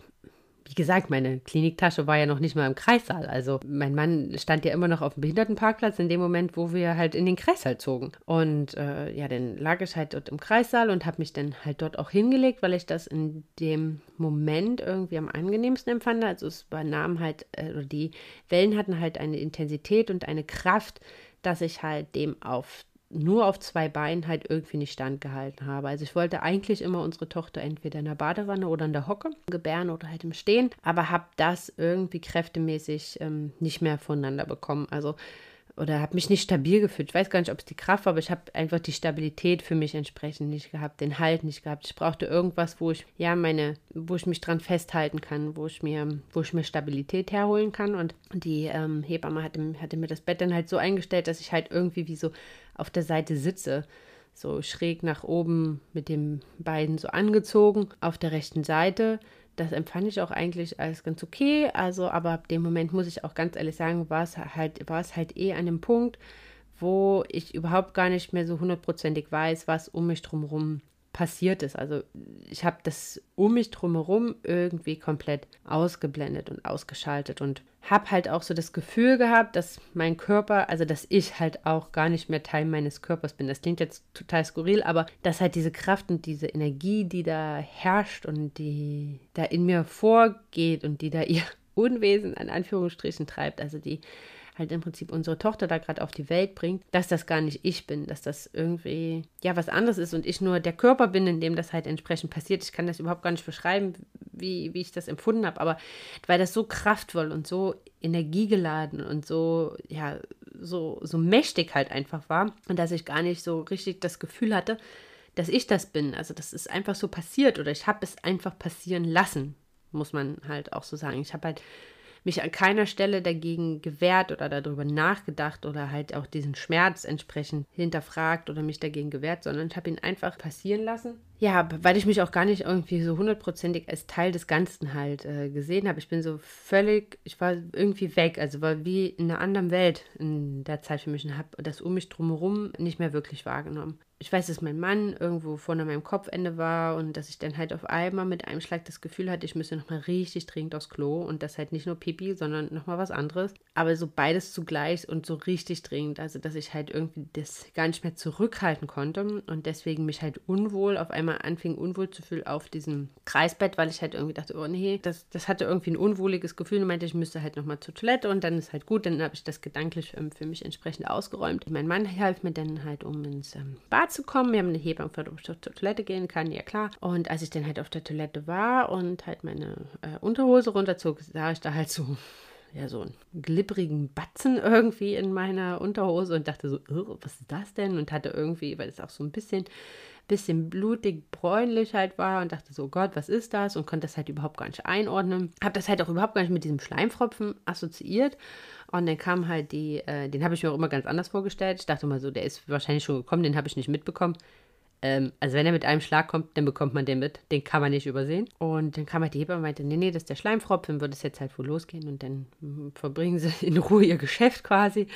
wie gesagt, meine Kliniktasche war ja noch nicht mal im Kreissaal. Also mein Mann stand ja immer noch auf dem Behindertenparkplatz in dem Moment, wo wir halt in den Kreissaal zogen. Und äh, ja, dann lag ich halt dort im Kreissaal und habe mich dann halt dort auch hingelegt, weil ich das in dem Moment irgendwie am angenehmsten empfand. Also es übernahm halt, äh, die Wellen hatten halt eine Intensität und eine Kraft, dass ich halt dem auf nur auf zwei Beinen halt irgendwie nicht standgehalten habe. Also ich wollte eigentlich immer unsere Tochter entweder in der Badewanne oder in der Hocke gebären oder halt im Stehen, aber habe das irgendwie kräftemäßig ähm, nicht mehr voneinander bekommen. Also oder habe mich nicht stabil gefühlt. Ich weiß gar nicht, ob es die Kraft war, aber ich habe einfach die Stabilität für mich entsprechend nicht gehabt, den Halt nicht gehabt. Ich brauchte irgendwas, wo ich ja meine, wo ich mich dran festhalten kann, wo ich mir, wo ich mir Stabilität herholen kann. Und die ähm, Hebamme hatte, hatte mir das Bett dann halt so eingestellt, dass ich halt irgendwie wie so auf der Seite sitze so schräg nach oben mit den Beinen so angezogen auf der rechten Seite das empfand ich auch eigentlich als ganz okay. Also, aber ab dem Moment muss ich auch ganz ehrlich sagen, war es halt, war es halt eh an dem Punkt, wo ich überhaupt gar nicht mehr so hundertprozentig weiß, was um mich drumherum passiert ist. Also ich habe das um mich drumherum irgendwie komplett ausgeblendet und ausgeschaltet und habe halt auch so das Gefühl gehabt, dass mein Körper, also dass ich halt auch gar nicht mehr Teil meines Körpers bin. Das klingt jetzt total skurril, aber dass halt diese Kraft und diese Energie, die da herrscht und die da in mir vorgeht und die da ihr <laughs> Unwesen an Anführungsstrichen treibt, also die halt im Prinzip unsere Tochter da gerade auf die Welt bringt, dass das gar nicht ich bin, dass das irgendwie ja was anderes ist und ich nur der Körper bin, in dem das halt entsprechend passiert. Ich kann das überhaupt gar nicht beschreiben, wie, wie ich das empfunden habe, aber weil das so kraftvoll und so energiegeladen und so, ja, so, so mächtig halt einfach war und dass ich gar nicht so richtig das Gefühl hatte, dass ich das bin. Also das ist einfach so passiert oder ich habe es einfach passieren lassen, muss man halt auch so sagen. Ich habe halt mich an keiner Stelle dagegen gewehrt oder darüber nachgedacht oder halt auch diesen Schmerz entsprechend hinterfragt oder mich dagegen gewehrt, sondern ich habe ihn einfach passieren lassen. Ja, weil ich mich auch gar nicht irgendwie so hundertprozentig als Teil des Ganzen halt äh, gesehen habe. Ich bin so völlig, ich war irgendwie weg, also war wie in einer anderen Welt in der Zeit für mich und habe das um mich drumherum nicht mehr wirklich wahrgenommen ich weiß, dass mein Mann irgendwo vorne an meinem Kopfende war und dass ich dann halt auf einmal mit einem Schlag das Gefühl hatte, ich müsste nochmal richtig dringend aufs Klo und das halt nicht nur Pipi, sondern nochmal was anderes. Aber so beides zugleich und so richtig dringend, also dass ich halt irgendwie das gar nicht mehr zurückhalten konnte und deswegen mich halt unwohl, auf einmal anfing unwohl zu fühlen auf diesem Kreisbett, weil ich halt irgendwie dachte, oh nee, das, das hatte irgendwie ein unwohliges Gefühl und meinte, ich müsste halt nochmal zur Toilette und dann ist halt gut, dann habe ich das gedanklich ähm, für mich entsprechend ausgeräumt. Mein Mann half mir dann halt um ins ähm, Bad zu kommen. Wir haben eine Hebamme, ich zur Toilette gehen kann, ja klar. Und als ich dann halt auf der Toilette war und halt meine äh, Unterhose runterzog, sah ich da halt so ja, so einen glibbrigen Batzen irgendwie in meiner Unterhose und dachte so, was ist das denn? Und hatte irgendwie, weil es auch so ein bisschen, bisschen blutig, bräunlich halt war und dachte so, Gott, was ist das? Und konnte das halt überhaupt gar nicht einordnen. Habe das halt auch überhaupt gar nicht mit diesem Schleimfropfen assoziiert und dann kam halt die, äh, den habe ich mir auch immer ganz anders vorgestellt. Ich dachte mal so, der ist wahrscheinlich schon gekommen, den habe ich nicht mitbekommen. Ähm, also wenn er mit einem Schlag kommt, dann bekommt man den mit. Den kann man nicht übersehen. Und dann kam halt die Hebamme und meinte, nee, nee, das ist der Schleimfropf, dann wird es jetzt halt wohl losgehen und dann hm, verbringen sie <laughs> in Ruhe ihr Geschäft quasi.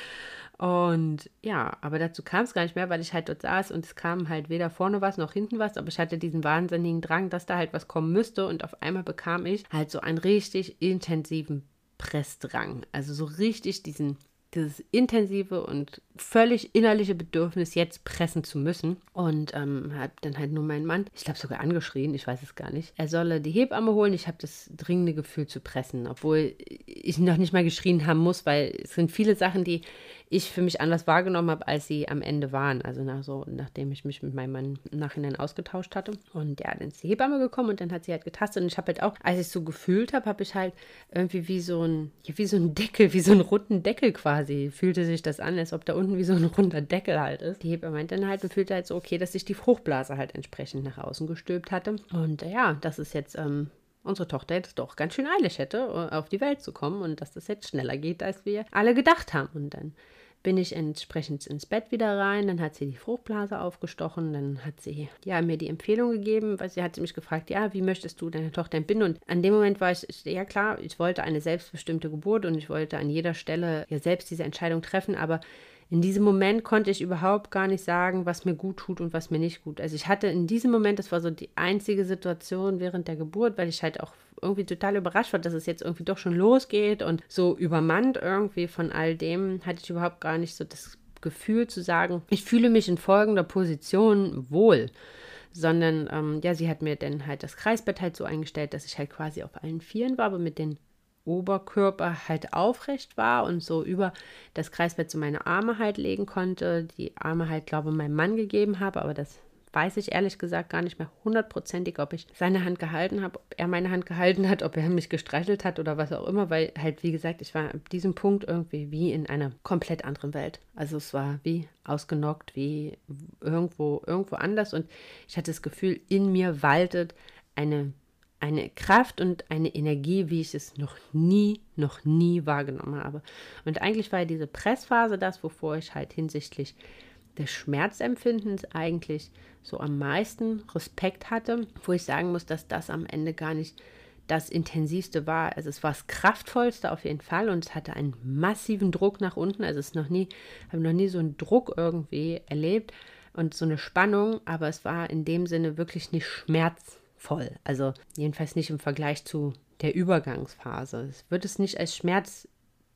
Und ja, aber dazu kam es gar nicht mehr, weil ich halt dort saß und es kam halt weder vorne was noch hinten was, aber ich hatte diesen wahnsinnigen Drang, dass da halt was kommen müsste und auf einmal bekam ich halt so einen richtig intensiven Pressdrang. Also so richtig diesen, dieses intensive und völlig innerliche Bedürfnis, jetzt pressen zu müssen. Und ähm, habe dann halt nur meinen Mann, ich glaube sogar angeschrien, ich weiß es gar nicht, er solle die Hebamme holen. Ich habe das dringende Gefühl zu pressen, obwohl ich noch nicht mal geschrien haben muss, weil es sind viele Sachen, die ich für mich anders wahrgenommen habe, als sie am Ende waren. Also nach so, nachdem ich mich mit meinem Mann im Nachhinein ausgetauscht hatte. Und ja, dann ist die Hebamme gekommen und dann hat sie halt getastet. Und ich habe halt auch, als ich es so gefühlt habe, habe ich halt irgendwie wie so ein, wie so ein Deckel, wie so einen runden Deckel quasi, fühlte sich das an, als ob da unten wie so ein runder Deckel halt ist. Die Hebamme meinte dann halt und fühlte halt so, okay, dass sich die Fruchtblase halt entsprechend nach außen gestülpt hatte. Und äh, ja, das ist jetzt ähm, unsere Tochter jetzt doch ganz schön eilig hätte, äh, auf die Welt zu kommen und dass das jetzt schneller geht, als wir alle gedacht haben. Und dann bin ich entsprechend ins Bett wieder rein. Dann hat sie die Fruchtblase aufgestochen. Dann hat sie ja mir die Empfehlung gegeben, weil sie hat mich gefragt, ja, wie möchtest du deine Tochter entbinden? Und an dem Moment war ich, ja klar, ich wollte eine selbstbestimmte Geburt und ich wollte an jeder Stelle ja selbst diese Entscheidung treffen, aber in diesem Moment konnte ich überhaupt gar nicht sagen, was mir gut tut und was mir nicht gut. Also ich hatte in diesem Moment, das war so die einzige Situation während der Geburt, weil ich halt auch irgendwie total überrascht war, dass es jetzt irgendwie doch schon losgeht und so übermannt irgendwie von all dem, hatte ich überhaupt gar nicht so das Gefühl zu sagen, ich fühle mich in folgender Position wohl sondern ähm, ja, sie hat mir dann halt das Kreisbett halt so eingestellt, dass ich halt quasi auf allen Vieren war, aber mit den Oberkörper halt aufrecht war und so über das Kreisbett so meine Arme halt legen konnte. Die Arme halt, glaube ich, meinem Mann gegeben habe, aber das weiß ich ehrlich gesagt gar nicht mehr hundertprozentig, ob ich seine Hand gehalten habe, ob er meine Hand gehalten hat, ob er mich gestreichelt hat oder was auch immer, weil halt, wie gesagt, ich war an diesem Punkt irgendwie wie in einer komplett anderen Welt. Also es war wie ausgenockt, wie irgendwo, irgendwo anders und ich hatte das Gefühl, in mir waltet eine eine Kraft und eine Energie, wie ich es noch nie, noch nie wahrgenommen habe. Und eigentlich war ja diese Pressphase das, wovor ich halt hinsichtlich des Schmerzempfindens eigentlich so am meisten Respekt hatte, wo ich sagen muss, dass das am Ende gar nicht das intensivste war. Also es war das kraftvollste auf jeden Fall und es hatte einen massiven Druck nach unten. Also es ist noch nie, habe noch nie so einen Druck irgendwie erlebt und so eine Spannung, aber es war in dem Sinne wirklich nicht Schmerz voll. Also jedenfalls nicht im Vergleich zu der Übergangsphase. Es wird es nicht als Schmerz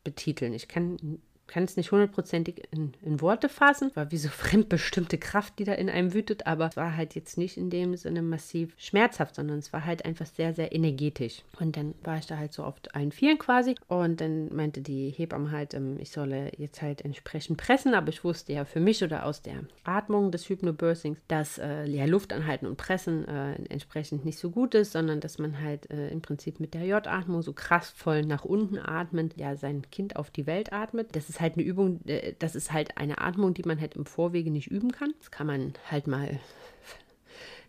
betiteln. Ich kann kann es nicht hundertprozentig in, in, Worte fassen. War wie so <laughs> fremdbestimmte Kraft, die da in einem wütet, aber es war halt jetzt nicht in dem Sinne massiv schmerzhaft, sondern es war halt einfach sehr, sehr energetisch. Und dann war ich da halt so auf allen Vieren quasi und dann meinte die Hebamme halt, ähm, ich solle jetzt halt entsprechend pressen, aber ich wusste ja für mich oder aus der Atmung des Hypnobirthings, dass äh, ja, Luft anhalten und pressen äh, entsprechend nicht so gut ist, sondern dass man halt äh, im Prinzip mit der J-Atmung so kraftvoll nach unten atmend ja sein Kind auf die Welt atmet. Das ist ist halt eine Übung, äh, das ist halt eine Atmung, die man halt im Vorwege nicht üben kann. Das kann man halt mal,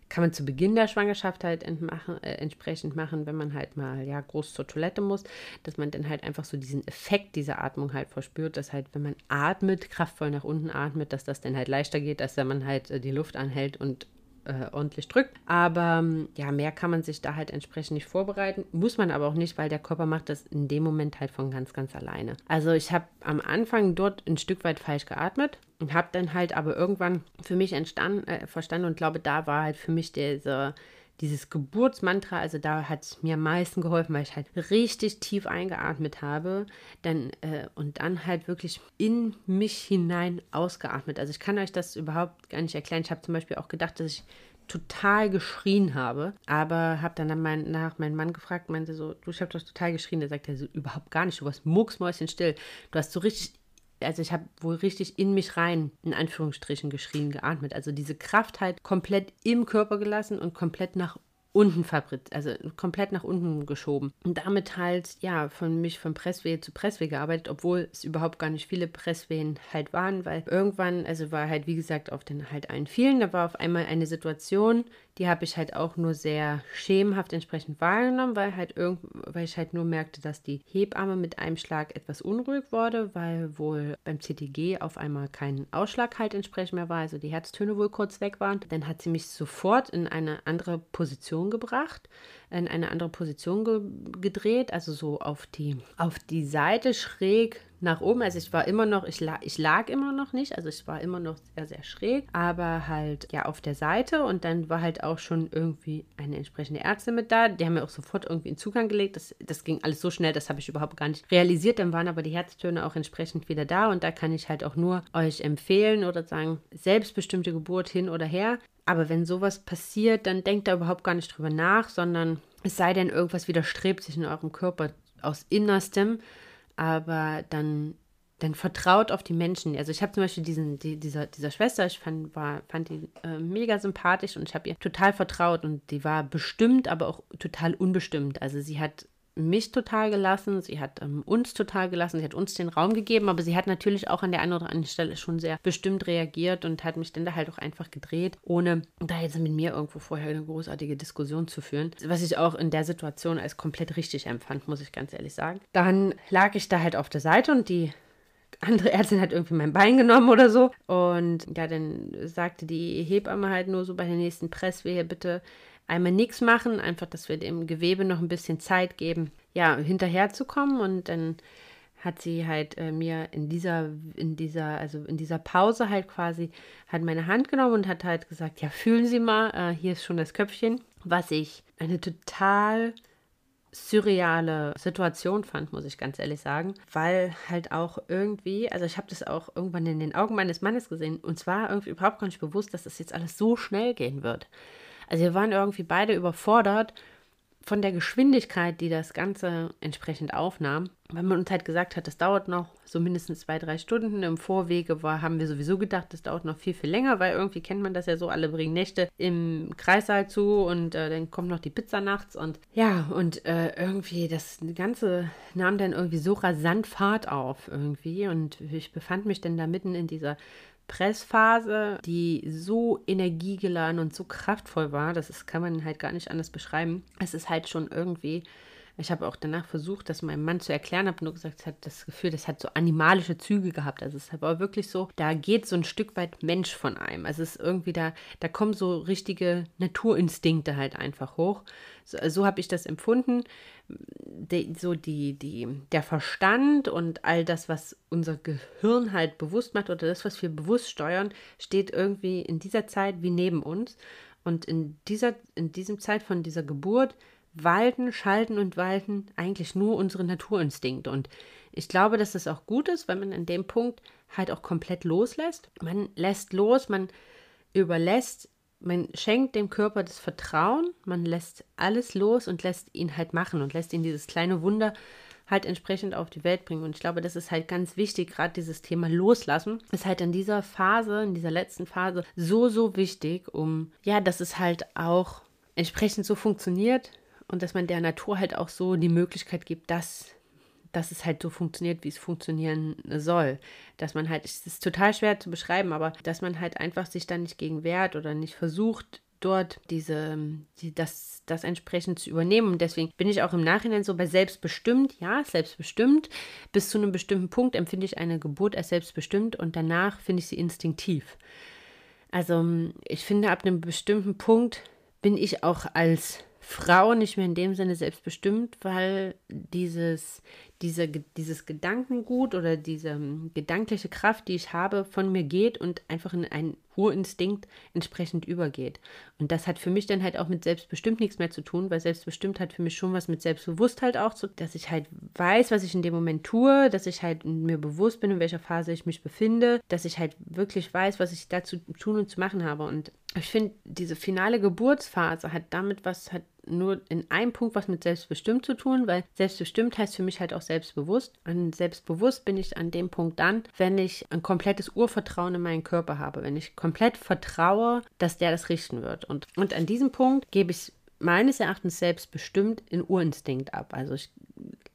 kann man zu Beginn der Schwangerschaft halt entmachen, äh, entsprechend machen, wenn man halt mal ja groß zur Toilette muss, dass man dann halt einfach so diesen Effekt dieser Atmung halt verspürt, dass halt, wenn man atmet, kraftvoll nach unten atmet, dass das dann halt leichter geht, als wenn man halt äh, die Luft anhält und äh, ordentlich drückt. Aber ähm, ja, mehr kann man sich da halt entsprechend nicht vorbereiten. Muss man aber auch nicht, weil der Körper macht das in dem Moment halt von ganz, ganz alleine. Also ich habe am Anfang dort ein Stück weit falsch geatmet und habe dann halt aber irgendwann für mich entstanden, äh, verstanden und glaube, da war halt für mich dieser dieses Geburtsmantra, also da hat es mir am meisten geholfen, weil ich halt richtig tief eingeatmet habe dann, äh, und dann halt wirklich in mich hinein ausgeatmet. Also ich kann euch das überhaupt gar nicht erklären. Ich habe zum Beispiel auch gedacht, dass ich total geschrien habe, aber habe dann, mein, nach meinen Mann gefragt, meinte so, du, ich habe doch total geschrien. Der sagte so, überhaupt gar nicht, du warst mucksmäuschenstill. Du hast so richtig also ich habe wohl richtig in mich rein, in Anführungsstrichen, geschrien, geatmet. Also diese Kraft halt komplett im Körper gelassen und komplett nach unten fabrit, also komplett nach unten geschoben. Und damit halt, ja, von mich von Presswehe zu Presswehe gearbeitet, obwohl es überhaupt gar nicht viele Presswehen halt waren, weil irgendwann, also war halt, wie gesagt, auf den halt allen vielen, da war auf einmal eine Situation, die habe ich halt auch nur sehr schemenhaft entsprechend wahrgenommen, weil halt irgend, weil ich halt nur merkte, dass die Hebamme mit einem Schlag etwas unruhig wurde, weil wohl beim CTG auf einmal kein Ausschlag halt entsprechend mehr war, also die Herztöne wohl kurz weg waren. Dann hat sie mich sofort in eine andere Position gebracht, in eine andere Position ge gedreht, also so auf die, auf die Seite schräg nach oben. Also ich war immer noch, ich, la ich lag immer noch nicht, also ich war immer noch sehr, sehr schräg, aber halt ja auf der Seite und dann war halt auch schon irgendwie eine entsprechende Ärztin mit da. Die haben mir auch sofort irgendwie in Zugang gelegt. Das, das ging alles so schnell, das habe ich überhaupt gar nicht realisiert. Dann waren aber die Herztöne auch entsprechend wieder da und da kann ich halt auch nur euch empfehlen oder sagen, selbstbestimmte Geburt hin oder her. Aber wenn sowas passiert, dann denkt da überhaupt gar nicht drüber nach, sondern es sei denn, irgendwas widerstrebt sich in eurem Körper aus Innerstem aber dann, dann vertraut auf die Menschen. Also ich habe zum Beispiel diesen, die, dieser, dieser Schwester, ich fand, war, fand die äh, mega sympathisch und ich habe ihr total vertraut und die war bestimmt, aber auch total unbestimmt. Also sie hat mich total gelassen, sie hat ähm, uns total gelassen, sie hat uns den Raum gegeben, aber sie hat natürlich auch an der einen oder anderen Stelle schon sehr bestimmt reagiert und hat mich dann da halt auch einfach gedreht, ohne da jetzt mit mir irgendwo vorher eine großartige Diskussion zu führen. Was ich auch in der Situation als komplett richtig empfand, muss ich ganz ehrlich sagen. Dann lag ich da halt auf der Seite und die andere Ärztin hat irgendwie mein Bein genommen oder so. Und ja, dann sagte die Hebamme halt nur so bei der nächsten Presswehe, bitte einmal nichts machen, einfach, dass wir dem Gewebe noch ein bisschen Zeit geben, ja, hinterherzukommen und dann hat sie halt äh, mir in dieser, in dieser, also in dieser Pause halt quasi, hat meine Hand genommen und hat halt gesagt, ja, fühlen Sie mal, äh, hier ist schon das Köpfchen, was ich eine total surreale Situation fand, muss ich ganz ehrlich sagen, weil halt auch irgendwie, also ich habe das auch irgendwann in den Augen meines Mannes gesehen und zwar irgendwie überhaupt gar nicht bewusst, dass das jetzt alles so schnell gehen wird. Also wir waren irgendwie beide überfordert von der Geschwindigkeit, die das Ganze entsprechend aufnahm, weil man uns halt gesagt hat, das dauert noch so mindestens zwei, drei Stunden. Im Vorwege war, haben wir sowieso gedacht, das dauert noch viel, viel länger, weil irgendwie kennt man das ja so, alle bringen Nächte im Kreissaal zu und äh, dann kommt noch die Pizza nachts und ja, und äh, irgendwie das Ganze nahm dann irgendwie so rasant Fahrt auf irgendwie und ich befand mich dann da mitten in dieser Pressphase, die so energiegeladen und so kraftvoll war, das ist, kann man halt gar nicht anders beschreiben. Es ist halt schon irgendwie, ich habe auch danach versucht, das meinem Mann zu erklären, habe nur gesagt, es hat das Gefühl, das hat so animalische Züge gehabt. Also es war wirklich so, da geht so ein Stück weit Mensch von einem. Also es ist irgendwie da, da kommen so richtige Naturinstinkte halt einfach hoch. So, so habe ich das empfunden de, so die, die, der Verstand und all das, was unser Gehirn halt bewusst macht oder das, was wir bewusst steuern, steht irgendwie in dieser Zeit wie neben uns. Und in dieser, in diesem Zeit von dieser Geburt walten, schalten und walten eigentlich nur unsere Naturinstinkte. Und ich glaube, dass das auch gut ist, weil man an dem Punkt halt auch komplett loslässt. Man lässt los, man überlässt man schenkt dem Körper das Vertrauen, man lässt alles los und lässt ihn halt machen und lässt ihn dieses kleine Wunder halt entsprechend auf die Welt bringen. Und ich glaube, das ist halt ganz wichtig, gerade dieses Thema Loslassen ist halt in dieser Phase, in dieser letzten Phase so, so wichtig, um, ja, dass es halt auch entsprechend so funktioniert und dass man der Natur halt auch so die Möglichkeit gibt, dass dass es halt so funktioniert, wie es funktionieren soll. Dass man halt, es ist total schwer zu beschreiben, aber dass man halt einfach sich dann nicht gegen wehrt oder nicht versucht, dort diese, die, das, das entsprechend zu übernehmen. Und deswegen bin ich auch im Nachhinein so bei selbstbestimmt, ja, selbstbestimmt. Bis zu einem bestimmten Punkt empfinde ich eine Geburt als selbstbestimmt und danach finde ich sie instinktiv. Also ich finde, ab einem bestimmten Punkt bin ich auch als Frau nicht mehr in dem Sinne selbstbestimmt, weil dieses, diese, dieses Gedankengut oder diese um, gedankliche Kraft, die ich habe, von mir geht und einfach in einen Urinstinkt entsprechend übergeht. Und das hat für mich dann halt auch mit selbstbestimmt nichts mehr zu tun, weil selbstbestimmt hat für mich schon was mit Selbstbewusstheit auch zu, dass ich halt weiß, was ich in dem Moment tue, dass ich halt mir bewusst bin, in welcher Phase ich mich befinde, dass ich halt wirklich weiß, was ich dazu tun und zu machen habe. Und ich finde, diese finale Geburtsphase hat damit was, hat nur in einem Punkt was mit selbstbestimmt zu tun, weil selbstbestimmt heißt für mich halt auch selbstbewusst. Und selbstbewusst bin ich an dem Punkt dann, wenn ich ein komplettes Urvertrauen in meinen Körper habe, wenn ich komplett vertraue, dass der das richten wird. Und, und an diesem Punkt gebe ich meines Erachtens selbstbestimmt in Urinstinkt ab. Also ich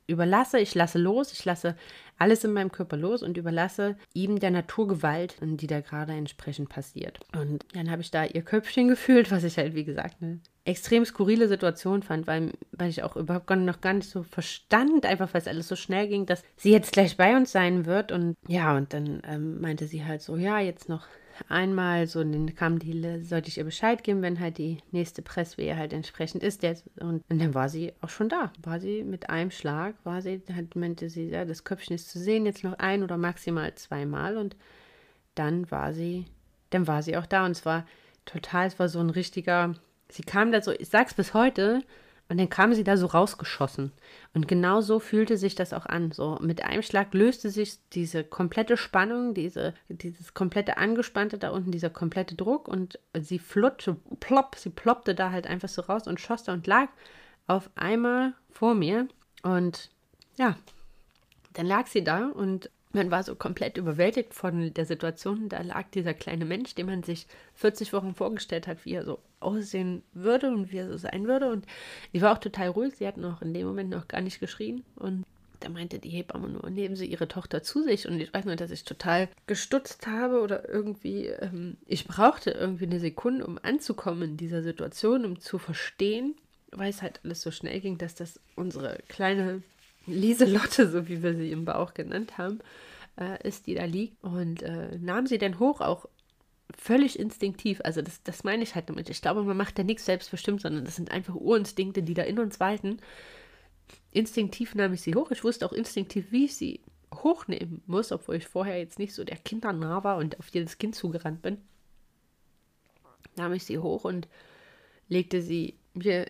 überlasse, ich lasse los, ich lasse alles in meinem Körper los und überlasse ihm der Naturgewalt, die da gerade entsprechend passiert. Und dann habe ich da ihr Köpfchen <laughs> gefühlt, was ich halt, wie gesagt, eine extrem skurrile Situation fand, weil, weil ich auch überhaupt noch gar nicht so verstand, einfach weil es alles so schnell ging, dass sie jetzt gleich bei uns sein wird. Und ja, und dann ähm, meinte sie halt so, ja, jetzt noch einmal so, dann kam die, sollte ich ihr Bescheid geben, wenn halt die nächste Presswehe halt entsprechend ist. Und, und dann war sie auch schon da. War sie mit einem Schlag, war sie, hat, meinte sie, ja, das Köpfchen ist zu sehen, jetzt noch ein oder maximal zweimal. Und dann war sie, dann war sie auch da. Und zwar total, es war so ein richtiger, sie kam da so, ich sag's bis heute, und dann kam sie da so rausgeschossen. Und genau so fühlte sich das auch an. So mit einem Schlag löste sich diese komplette Spannung, diese, dieses komplette Angespannte da unten, dieser komplette Druck und sie flutschte, plopp, sie ploppte da halt einfach so raus und schoss da und lag auf einmal vor mir. Und ja, dann lag sie da und man war so komplett überwältigt von der Situation. Da lag dieser kleine Mensch, den man sich 40 Wochen vorgestellt hat, wie er so aussehen würde und wie er so sein würde. Und die war auch total ruhig. Sie hat noch in dem Moment noch gar nicht geschrien. Und da meinte die Hebamme nur, nehmen Sie Ihre Tochter zu sich. Und ich weiß nur, dass ich total gestutzt habe oder irgendwie, ähm, ich brauchte irgendwie eine Sekunde, um anzukommen in dieser Situation, um zu verstehen, weil es halt alles so schnell ging, dass das unsere kleine Lieselotte, so wie wir sie im Bauch genannt haben, äh, ist, die da liegt. Und äh, nahm sie dann hoch, auch völlig instinktiv. Also das, das meine ich halt damit. Ich glaube, man macht ja nichts selbstbestimmt, sondern das sind einfach Urinstinkte, die da in uns walten. Instinktiv nahm ich sie hoch. Ich wusste auch instinktiv, wie ich sie hochnehmen muss, obwohl ich vorher jetzt nicht so der Kindernah war und auf jedes Kind zugerannt bin. Nahm ich sie hoch und legte sie mir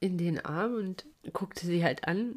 in den Arm und guckte sie halt an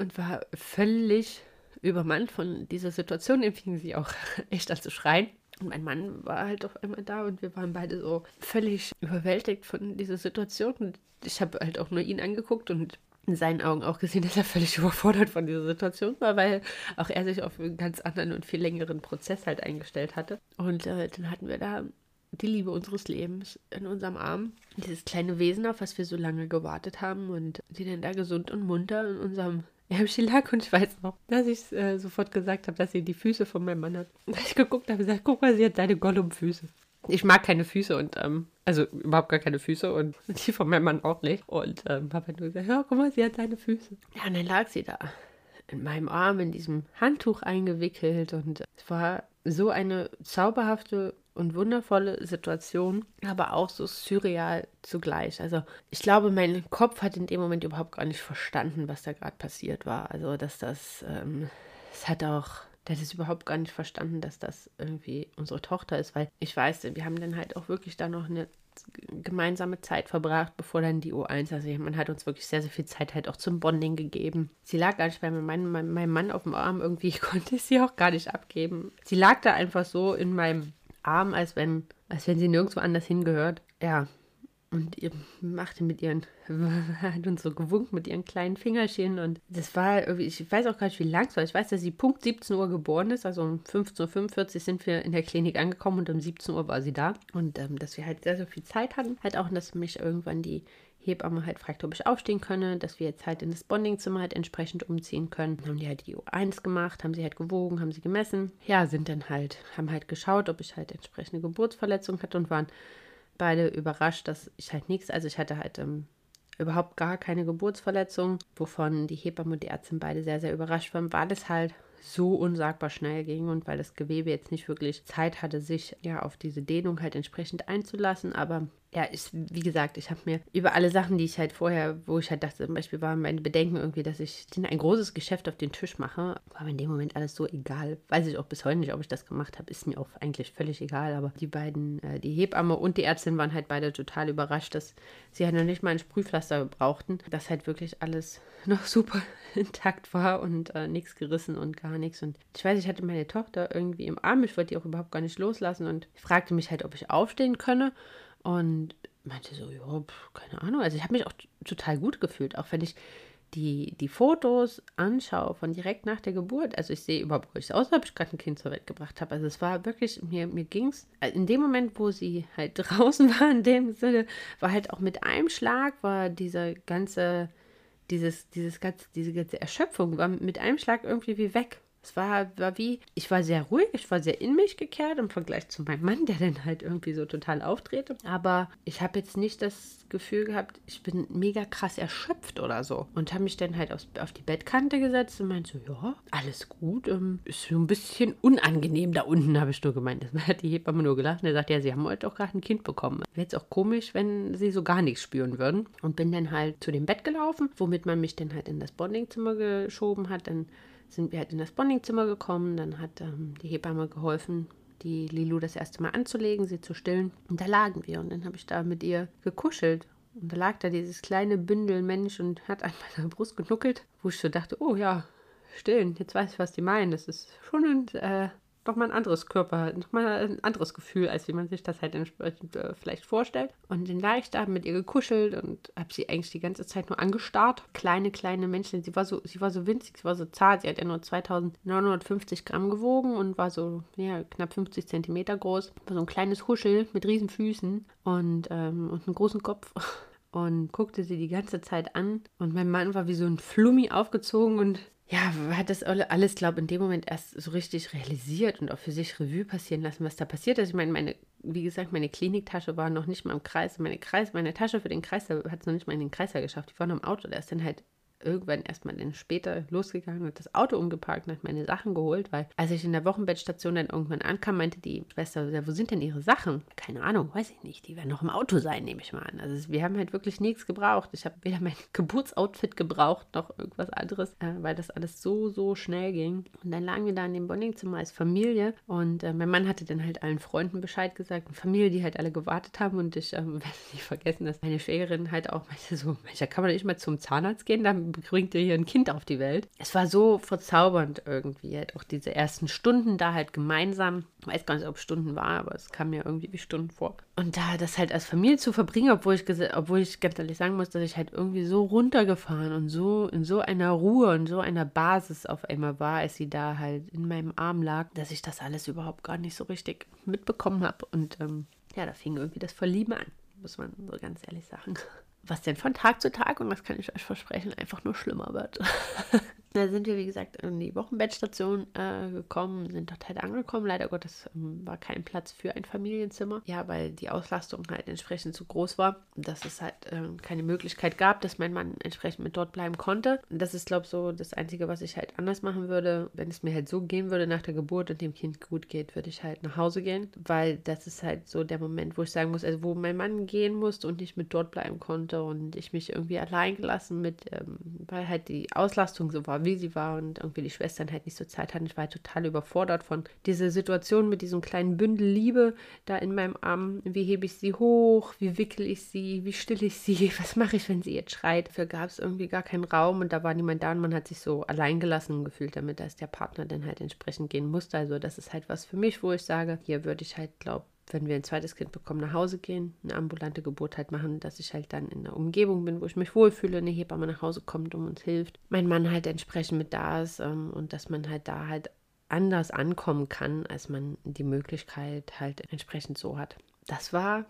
und war völlig übermannt von dieser Situation. Dann fing sie auch <laughs> echt an zu schreien. Und mein Mann war halt auf einmal da und wir waren beide so völlig überwältigt von dieser Situation. Und ich habe halt auch nur ihn angeguckt und in seinen Augen auch gesehen, dass er völlig <laughs> überfordert von dieser Situation war, weil auch er sich auf einen ganz anderen und viel längeren Prozess halt eingestellt hatte. Und äh, dann hatten wir da die Liebe unseres Lebens in unserem Arm. Dieses kleine Wesen, auf was wir so lange gewartet haben und die dann da gesund und munter in unserem Ärmchen lag und ich weiß noch, dass ich äh, sofort gesagt habe, dass sie die Füße von meinem Mann hat. <laughs> Und ich geguckt habe, gesagt, guck mal, sie hat deine Gollum-Füße. Ich mag keine Füße und, ähm, also überhaupt gar keine Füße und <laughs> die von meinem Mann auch nicht. Und ähm, habe nur gesagt, ja, guck mal, sie hat deine Füße. Ja, und dann lag sie da in meinem Arm in diesem Handtuch eingewickelt und es war so eine zauberhafte und wundervolle Situation, aber auch so surreal zugleich. Also ich glaube, mein Kopf hat in dem Moment überhaupt gar nicht verstanden, was da gerade passiert war. Also dass das, ähm, es hat auch, der hat es überhaupt gar nicht verstanden, dass das irgendwie unsere Tochter ist, weil ich weiß, wir haben dann halt auch wirklich da noch eine gemeinsame Zeit verbracht, bevor dann die U1, also man hat uns wirklich sehr, sehr viel Zeit halt auch zum Bonding gegeben. Sie lag gar nicht bei meinem, meinem, meinem Mann auf dem Arm, irgendwie <laughs> ich konnte sie auch gar nicht abgeben. Sie lag da einfach so in meinem arm, als wenn, als wenn sie nirgendwo anders hingehört. Ja. Und ihr machte mit ihren, <laughs> hat uns so gewunken mit ihren kleinen Fingerchen und das war irgendwie, ich weiß auch gar nicht, wie lang es war. Ich weiß, dass sie Punkt 17 Uhr geboren ist, also um 15.45 Uhr sind wir in der Klinik angekommen und um 17 Uhr war sie da. Und ähm, dass wir halt sehr, sehr viel Zeit hatten. Halt auch, dass mich irgendwann die Hebamme halt fragt, ob ich aufstehen könne, dass wir jetzt halt in das Bondingzimmer halt entsprechend umziehen können. Dann haben die halt die U1 gemacht, haben sie halt gewogen, haben sie gemessen. Ja, sind dann halt, haben halt geschaut, ob ich halt entsprechende Geburtsverletzung hatte und waren beide überrascht, dass ich halt nichts, also ich hatte halt ähm, überhaupt gar keine Geburtsverletzung, wovon die Hebamme und die Ärztin beide sehr, sehr überrascht waren, weil es halt so unsagbar schnell ging und weil das Gewebe jetzt nicht wirklich Zeit hatte, sich ja auf diese Dehnung halt entsprechend einzulassen. Aber ja, ich, wie gesagt, ich habe mir über alle Sachen, die ich halt vorher, wo ich halt dachte, zum Beispiel waren meine Bedenken irgendwie, dass ich ein großes Geschäft auf den Tisch mache, war mir in dem Moment alles so egal. Weiß ich auch bis heute nicht, ob ich das gemacht habe, ist mir auch eigentlich völlig egal. Aber die beiden, äh, die Hebamme und die Ärztin waren halt beide total überrascht, dass sie halt noch nicht mal ein Sprühpflaster brauchten, dass halt wirklich alles <laughs> noch super <laughs> intakt war und äh, nichts gerissen und gar nichts. Und ich weiß, ich hatte meine Tochter irgendwie im Arm, ich wollte die auch überhaupt gar nicht loslassen und fragte mich halt, ob ich aufstehen könne. Und meinte so, ja, keine Ahnung. Also ich habe mich auch total gut gefühlt, auch wenn ich die, die Fotos anschaue von direkt nach der Geburt. Also ich sehe überhaupt nicht aus, ob ich gerade ein Kind zur Welt gebracht habe. Also es war wirklich, mir, mir ging es, äh, in dem Moment, wo sie halt <laughs> draußen war, in dem Sinne, war halt auch mit einem Schlag, war dieser ganze, dieses, dieses ganze, diese ganze Erschöpfung, war mit einem Schlag irgendwie wie weg. Es war, war wie, ich war sehr ruhig, ich war sehr in mich gekehrt im Vergleich zu meinem Mann, der dann halt irgendwie so total auftrete. Aber ich habe jetzt nicht das Gefühl gehabt, ich bin mega krass erschöpft oder so. Und habe mich dann halt aufs, auf die Bettkante gesetzt und meinte so, ja, alles gut. Ähm, ist so ein bisschen unangenehm da unten, habe ich nur gemeint. Das hat die Hebamme nur gelacht. Und er sagt, ja, sie haben heute auch gerade ein Kind bekommen. Wäre jetzt auch komisch, wenn sie so gar nichts spüren würden. Und bin dann halt zu dem Bett gelaufen, womit man mich dann halt in das Bondingzimmer geschoben hat. Dann sind wir halt in das Bondingzimmer gekommen. Dann hat ähm, die Hebamme geholfen, die Lilu das erste Mal anzulegen, sie zu stillen. Und da lagen wir und dann habe ich da mit ihr gekuschelt. Und da lag da dieses kleine Bündel Mensch und hat an meiner Brust genuckelt, wo ich so dachte, oh ja, stillen, jetzt weiß ich, was die meinen. Das ist schon ein äh, nochmal ein anderes Körper, nochmal ein anderes Gefühl, als wie man sich das halt entsprechend äh, vielleicht vorstellt. Und dann lag ich da, mit ihr gekuschelt und habe sie eigentlich die ganze Zeit nur angestarrt. Kleine, kleine Männchen. Sie war so, sie war so winzig, sie war so zart. Sie hat ja nur 2950 Gramm gewogen und war so, ja, knapp 50 Zentimeter groß. War so ein kleines Huschel mit riesen Füßen und, ähm, und einem großen Kopf. <laughs> Und guckte sie die ganze Zeit an. Und mein Mann war wie so ein Flummi aufgezogen und ja, hat das alles, glaube ich, in dem Moment erst so richtig realisiert und auch für sich Revue passieren lassen, was da passiert ist. Ich meine, meine, wie gesagt, meine Kliniktasche war noch nicht mal im Kreis. Meine Kreis, meine Tasche für den Kreiser hat es noch nicht mal in den Kreiser geschafft. Die war noch im Auto. Der ist dann halt irgendwann erstmal dann später losgegangen und das Auto umgeparkt und hat meine Sachen geholt, weil als ich in der Wochenbettstation dann irgendwann ankam, meinte die Schwester, wo sind denn ihre Sachen? Keine Ahnung, weiß ich nicht. Die werden noch im Auto sein, nehme ich mal an. Also wir haben halt wirklich nichts gebraucht. Ich habe weder mein <laughs> Geburtsoutfit gebraucht noch irgendwas anderes, äh, weil das alles so, so schnell ging. Und dann lagen wir da in dem Bondingzimmer als Familie und äh, mein Mann hatte dann halt allen Freunden Bescheid gesagt, eine Familie, die halt alle gewartet haben und ich äh, <laughs> werde nicht vergessen, dass meine Schwägerin halt auch meinte so, da kann man nicht mal zum Zahnarzt gehen, dann bringt ihr hier ein Kind auf die Welt. Es war so verzaubernd irgendwie, halt auch diese ersten Stunden da halt gemeinsam. Ich weiß gar nicht, ob es Stunden war, aber es kam mir irgendwie wie Stunden vor. Und da das halt als Familie zu verbringen, obwohl ich, obwohl ich ganz ehrlich sagen muss, dass ich halt irgendwie so runtergefahren und so in so einer Ruhe und so einer Basis auf einmal war, als sie da halt in meinem Arm lag, dass ich das alles überhaupt gar nicht so richtig mitbekommen habe. Und ähm, ja, da fing irgendwie das Verlieben an, muss man so ganz ehrlich sagen was denn von Tag zu Tag, und das kann ich euch versprechen, einfach nur schlimmer wird. <laughs> da sind wir, wie gesagt, in die Wochenbettstation äh, gekommen, sind dort halt angekommen. Leider Gottes ähm, war kein Platz für ein Familienzimmer. Ja, weil die Auslastung halt entsprechend zu groß war, dass es halt äh, keine Möglichkeit gab, dass mein Mann entsprechend mit dort bleiben konnte. Das ist, glaube ich, so das Einzige, was ich halt anders machen würde. Wenn es mir halt so gehen würde nach der Geburt und dem Kind gut geht, würde ich halt nach Hause gehen, weil das ist halt so der Moment, wo ich sagen muss, also wo mein Mann gehen musste und nicht mit dort bleiben konnte und ich mich irgendwie allein gelassen mit, ähm, weil halt die Auslastung so war, wie sie war und irgendwie die Schwestern halt nicht so Zeit hatten. Ich war halt total überfordert von dieser Situation mit diesem kleinen Bündel Liebe da in meinem Arm. Wie hebe ich sie hoch? Wie wickel ich sie? Wie still ich sie? <laughs> Was mache ich, wenn sie jetzt schreit? Dafür gab es irgendwie gar keinen Raum und da war niemand da und man hat sich so allein gelassen gefühlt damit, dass der Partner dann halt entsprechend gehen musste. Also das ist halt was für mich, wo ich sage, hier würde ich halt, glaube wenn wir ein zweites Kind bekommen, nach Hause gehen, eine ambulante Geburt halt machen, dass ich halt dann in einer Umgebung bin, wo ich mich wohlfühle, eine Hebamme nach Hause kommt und uns hilft, mein Mann halt entsprechend mit da ist ähm, und dass man halt da halt anders ankommen kann, als man die Möglichkeit halt entsprechend so hat. Das war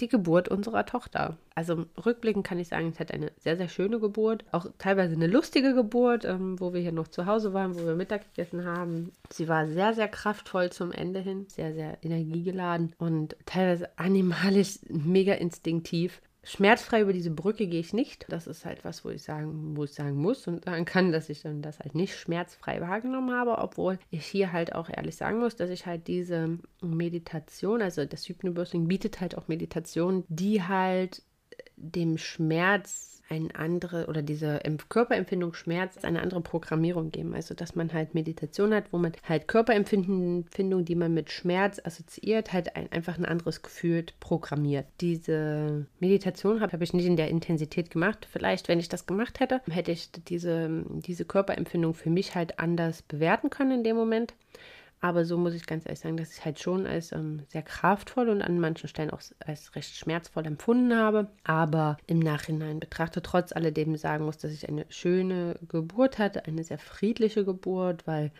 die Geburt unserer Tochter. Also rückblickend kann ich sagen, es hat eine sehr, sehr schöne Geburt. Auch teilweise eine lustige Geburt, ähm, wo wir hier noch zu Hause waren, wo wir Mittag gegessen haben. Sie war sehr, sehr kraftvoll zum Ende hin, sehr, sehr energiegeladen und teilweise animalisch mega instinktiv. Schmerzfrei über diese Brücke gehe ich nicht. Das ist halt was, wo ich sagen, wo ich sagen muss und sagen kann, dass ich dann das halt nicht schmerzfrei wahrgenommen habe, obwohl ich hier halt auch ehrlich sagen muss, dass ich halt diese Meditation, also das Hypnobirthing bietet halt auch Meditation, die halt dem Schmerz eine andere oder diese Körperempfindung Schmerz eine andere Programmierung geben. Also dass man halt Meditation hat, wo man halt Körperempfindung, die man mit Schmerz assoziiert, halt ein, einfach ein anderes Gefühl programmiert. Diese Meditation habe hab ich nicht in der Intensität gemacht. Vielleicht, wenn ich das gemacht hätte, hätte ich diese, diese Körperempfindung für mich halt anders bewerten können in dem Moment. Aber so muss ich ganz ehrlich sagen, dass ich halt schon als ähm, sehr kraftvoll und an manchen Stellen auch als recht schmerzvoll empfunden habe. Aber im Nachhinein betrachte trotz alledem sagen muss, dass ich eine schöne Geburt hatte, eine sehr friedliche Geburt, weil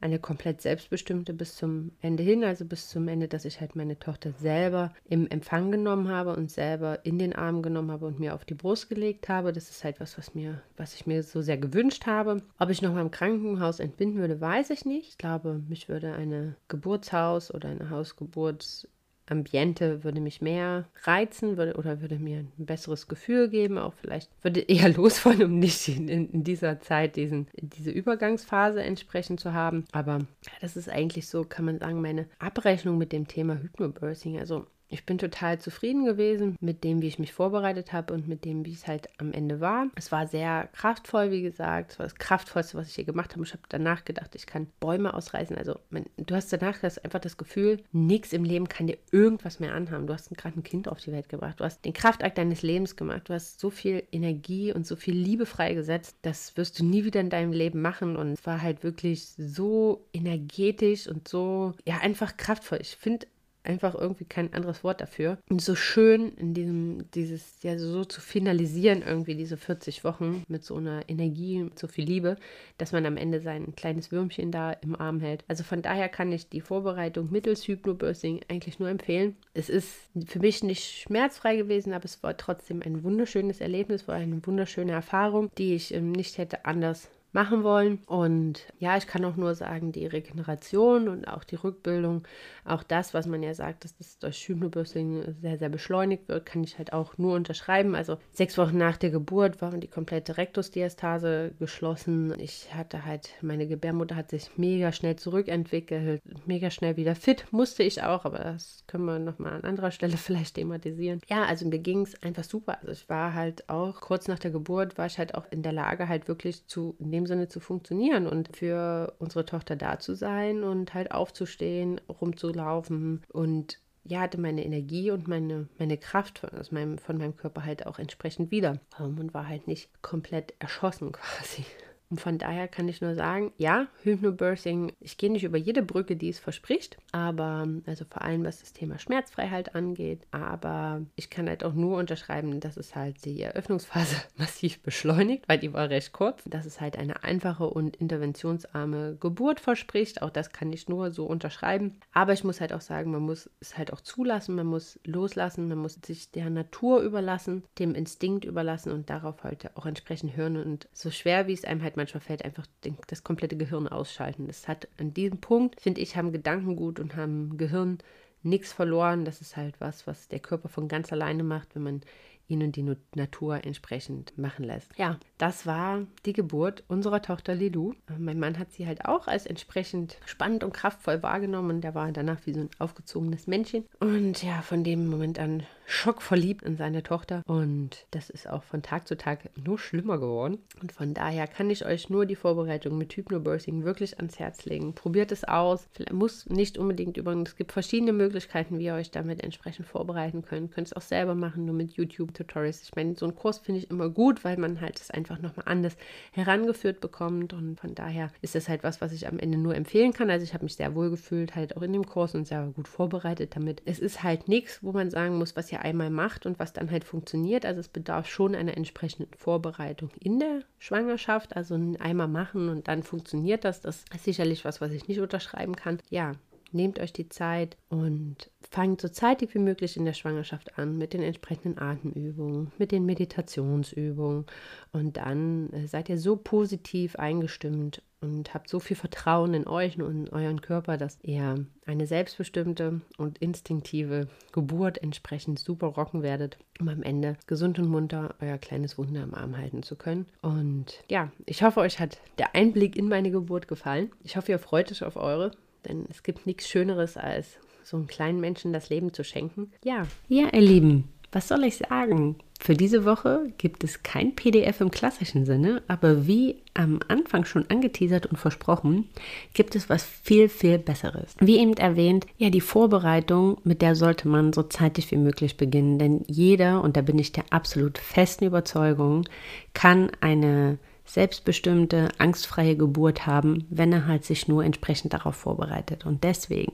eine komplett selbstbestimmte bis zum Ende hin, also bis zum Ende, dass ich halt meine Tochter selber im Empfang genommen habe und selber in den Arm genommen habe und mir auf die Brust gelegt habe. Das ist halt was, was mir, was ich mir so sehr gewünscht habe. Ob ich noch mal im Krankenhaus entbinden würde, weiß ich nicht. Ich glaube, mich würde eine Geburtshaus oder eine Hausgeburt Ambiente würde mich mehr reizen würde, oder würde mir ein besseres Gefühl geben. Auch vielleicht würde <laughs> eher losfallen, um nicht in, in, dieser Zeit diesen, diese Übergangsphase entsprechend zu haben. Aber das ist eigentlich so, kann man sagen, meine Abrechnung mit dem Thema Hypnobirthing. Also ich bin total zufrieden gewesen mit dem, wie ich mich vorbereitet habe und mit dem, wie es halt am Ende war. Es war sehr kraftvoll, wie gesagt. Es war das kraftvollste, was ich hier gemacht habe. Ich habe danach gedacht, ich kann Bäume ausreißen. Also man, du hast danach das einfach das Gefühl, nichts im Leben kann dir irgendwas mehr anhaben. Du hast gerade ein Kind auf die Welt gebracht. Du hast den Kraftakt deines Lebens gemacht. Du hast so viel Energie und so viel Liebe freigesetzt. Das wirst du nie wieder in deinem Leben machen. Und es war halt wirklich so energetisch und so, ja, einfach kraftvoll. Ich finde einfach irgendwie kein anderes Wort dafür. Und so schön in diesem, dieses, ja, so zu finalisieren, irgendwie diese 40 Wochen mit so einer Energie, mit so viel Liebe, dass man am Ende sein kleines Würmchen da im Arm hält. Also von daher kann ich die Vorbereitung mittels Hypnobirthing eigentlich nur empfehlen. Es ist für mich nicht schmerzfrei gewesen, aber es war trotzdem ein wunderschönes Erlebnis, war eine wunderschöne Erfahrung, die ich ähm, nicht hätte anders machen wollen. Und ja, ich kann auch nur sagen, die Regeneration und auch die Rückbildung, auch das, was man ja sagt, dass das durch Hypnobirthing sehr, sehr beschleunigt wird, kann ich halt auch nur unterschreiben. Also sechs Wochen nach der Geburt waren die komplette Rektusdiastase geschlossen. Ich hatte halt, meine Gebärmutter hat sich mega schnell zurückentwickelt, mega schnell wieder fit, musste ich auch, aber das können wir nochmal an anderer Stelle <laughs> vielleicht thematisieren. Ja, also mir ging es einfach super. Also ich war halt auch kurz nach der Geburt, war ich halt auch in der Lage, halt wirklich zu, dem Sinne zu funktionieren und für unsere Tochter da zu sein und halt aufzustehen, rumzulaufen und ja, hatte meine Energie und meine, meine Kraft von, aus meinem, von meinem Körper halt auch entsprechend wieder und war halt nicht komplett erschossen <laughs> quasi. Und von daher kann ich nur sagen, ja, Hypnobirthing, ich gehe nicht über jede Brücke, die es verspricht, aber also vor allem was das Thema Schmerzfreiheit angeht, aber ich kann halt auch nur unterschreiben, dass es halt die Eröffnungsphase <laughs> massiv beschleunigt, weil die war recht kurz, dass es halt eine einfache und interventionsarme Geburt verspricht, auch das kann ich nur so unterschreiben, aber ich muss halt auch sagen, man muss es halt auch zulassen, man muss loslassen, man muss sich der Natur überlassen, dem Instinkt überlassen und darauf halt auch entsprechend hören. Und so schwer wie es einem halt manchmal fällt, einfach das komplette Gehirn ausschalten. Das hat an diesem Punkt, finde ich, haben Gedankengut und haben Gehirn nichts verloren. Das ist halt was, was der Körper von ganz alleine macht, wenn man ihnen die Natur entsprechend machen lässt. Ja, das war die Geburt unserer Tochter Lilou. Mein Mann hat sie halt auch als entsprechend spannend und kraftvoll wahrgenommen und der war danach wie so ein aufgezogenes Männchen. Und ja, von dem Moment an schockverliebt in seine Tochter und das ist auch von Tag zu Tag nur schlimmer geworden. Und von daher kann ich euch nur die Vorbereitung mit Hypnobirthing wirklich ans Herz legen. Probiert es aus. Vielleicht muss nicht unbedingt übrigens. Es gibt verschiedene Möglichkeiten, wie ihr euch damit entsprechend vorbereiten könnt. Könnt es auch selber machen, nur mit YouTube Tutorials. Ich meine, so ein Kurs finde ich immer gut, weil man halt es einfach nochmal anders herangeführt bekommt. Und von daher ist das halt was, was ich am Ende nur empfehlen kann. Also ich habe mich sehr wohl gefühlt, halt auch in dem Kurs und sehr gut vorbereitet damit. Es ist halt nichts, wo man sagen muss, was ja einmal macht und was dann halt funktioniert. Also es bedarf schon einer entsprechenden Vorbereitung in der Schwangerschaft. Also einmal machen und dann funktioniert das. Das ist sicherlich was, was ich nicht unterschreiben kann. Ja, Nehmt euch die Zeit und fangt so zeitig wie möglich in der Schwangerschaft an mit den entsprechenden Atemübungen, mit den Meditationsübungen und dann äh, seid ihr so positiv eingestimmt und habt so viel Vertrauen in euch und in euren Körper, dass ihr eine selbstbestimmte und instinktive Geburt entsprechend super rocken werdet, um am Ende gesund und munter euer kleines Wunder am Arm halten zu können. Und ja, ich hoffe, euch hat der Einblick in meine Geburt gefallen. Ich hoffe, ihr freut euch auf eure. Denn es gibt nichts Schöneres, als so einem kleinen Menschen das Leben zu schenken. Ja. Ja, ihr Lieben, was soll ich sagen? Für diese Woche gibt es kein PDF im klassischen Sinne, aber wie am Anfang schon angeteasert und versprochen, gibt es was viel, viel Besseres. Wie eben erwähnt, ja, die Vorbereitung, mit der sollte man so zeitig wie möglich beginnen, denn jeder, und da bin ich der absolut festen Überzeugung, kann eine selbstbestimmte, angstfreie Geburt haben, wenn er halt sich nur entsprechend darauf vorbereitet. Und deswegen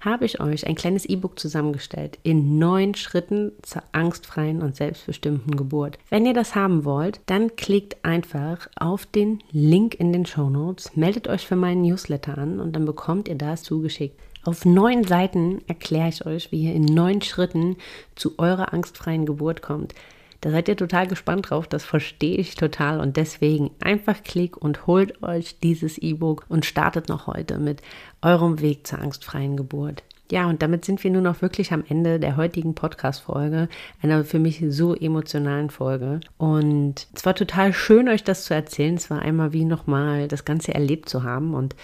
habe ich euch ein kleines E-Book zusammengestellt in neun Schritten zur angstfreien und selbstbestimmten Geburt. Wenn ihr das haben wollt, dann klickt einfach auf den Link in den Show Notes, meldet euch für meinen Newsletter an und dann bekommt ihr das zugeschickt. Auf neun Seiten erkläre ich euch, wie ihr in neun Schritten zu eurer angstfreien Geburt kommt. Da seid ihr total gespannt drauf, das verstehe ich total und deswegen einfach klick und holt euch dieses E-Book und startet noch heute mit eurem Weg zur angstfreien Geburt. Ja, und damit sind wir nun noch wirklich am Ende der heutigen Podcast-Folge, einer für mich so emotionalen Folge. Und es war total schön, euch das zu erzählen. Es war einmal wie nochmal das Ganze erlebt zu haben und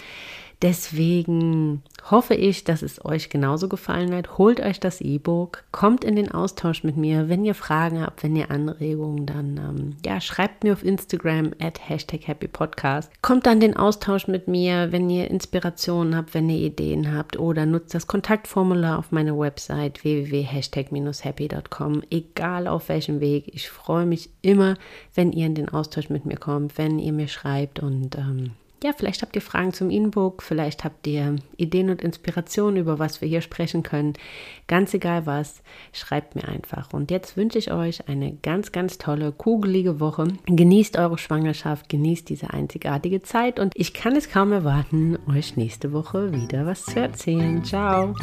Deswegen hoffe ich, dass es euch genauso gefallen hat. Holt euch das E-Book, kommt in den Austausch mit mir. Wenn ihr Fragen habt, wenn ihr Anregungen, dann ähm, ja, schreibt mir auf Instagram at Hashtag Happy Podcast. Kommt dann den Austausch mit mir, wenn ihr Inspirationen habt, wenn ihr Ideen habt oder nutzt das Kontaktformular auf meiner Website www.hashtag-happy.com. Egal auf welchem Weg. Ich freue mich immer, wenn ihr in den Austausch mit mir kommt, wenn ihr mir schreibt und ähm, ja, vielleicht habt ihr Fragen zum E-Book, vielleicht habt ihr Ideen und Inspirationen, über was wir hier sprechen können. Ganz egal was, schreibt mir einfach. Und jetzt wünsche ich euch eine ganz, ganz tolle, kugelige Woche. Genießt eure Schwangerschaft, genießt diese einzigartige Zeit und ich kann es kaum erwarten, euch nächste Woche wieder was zu erzählen. Ciao!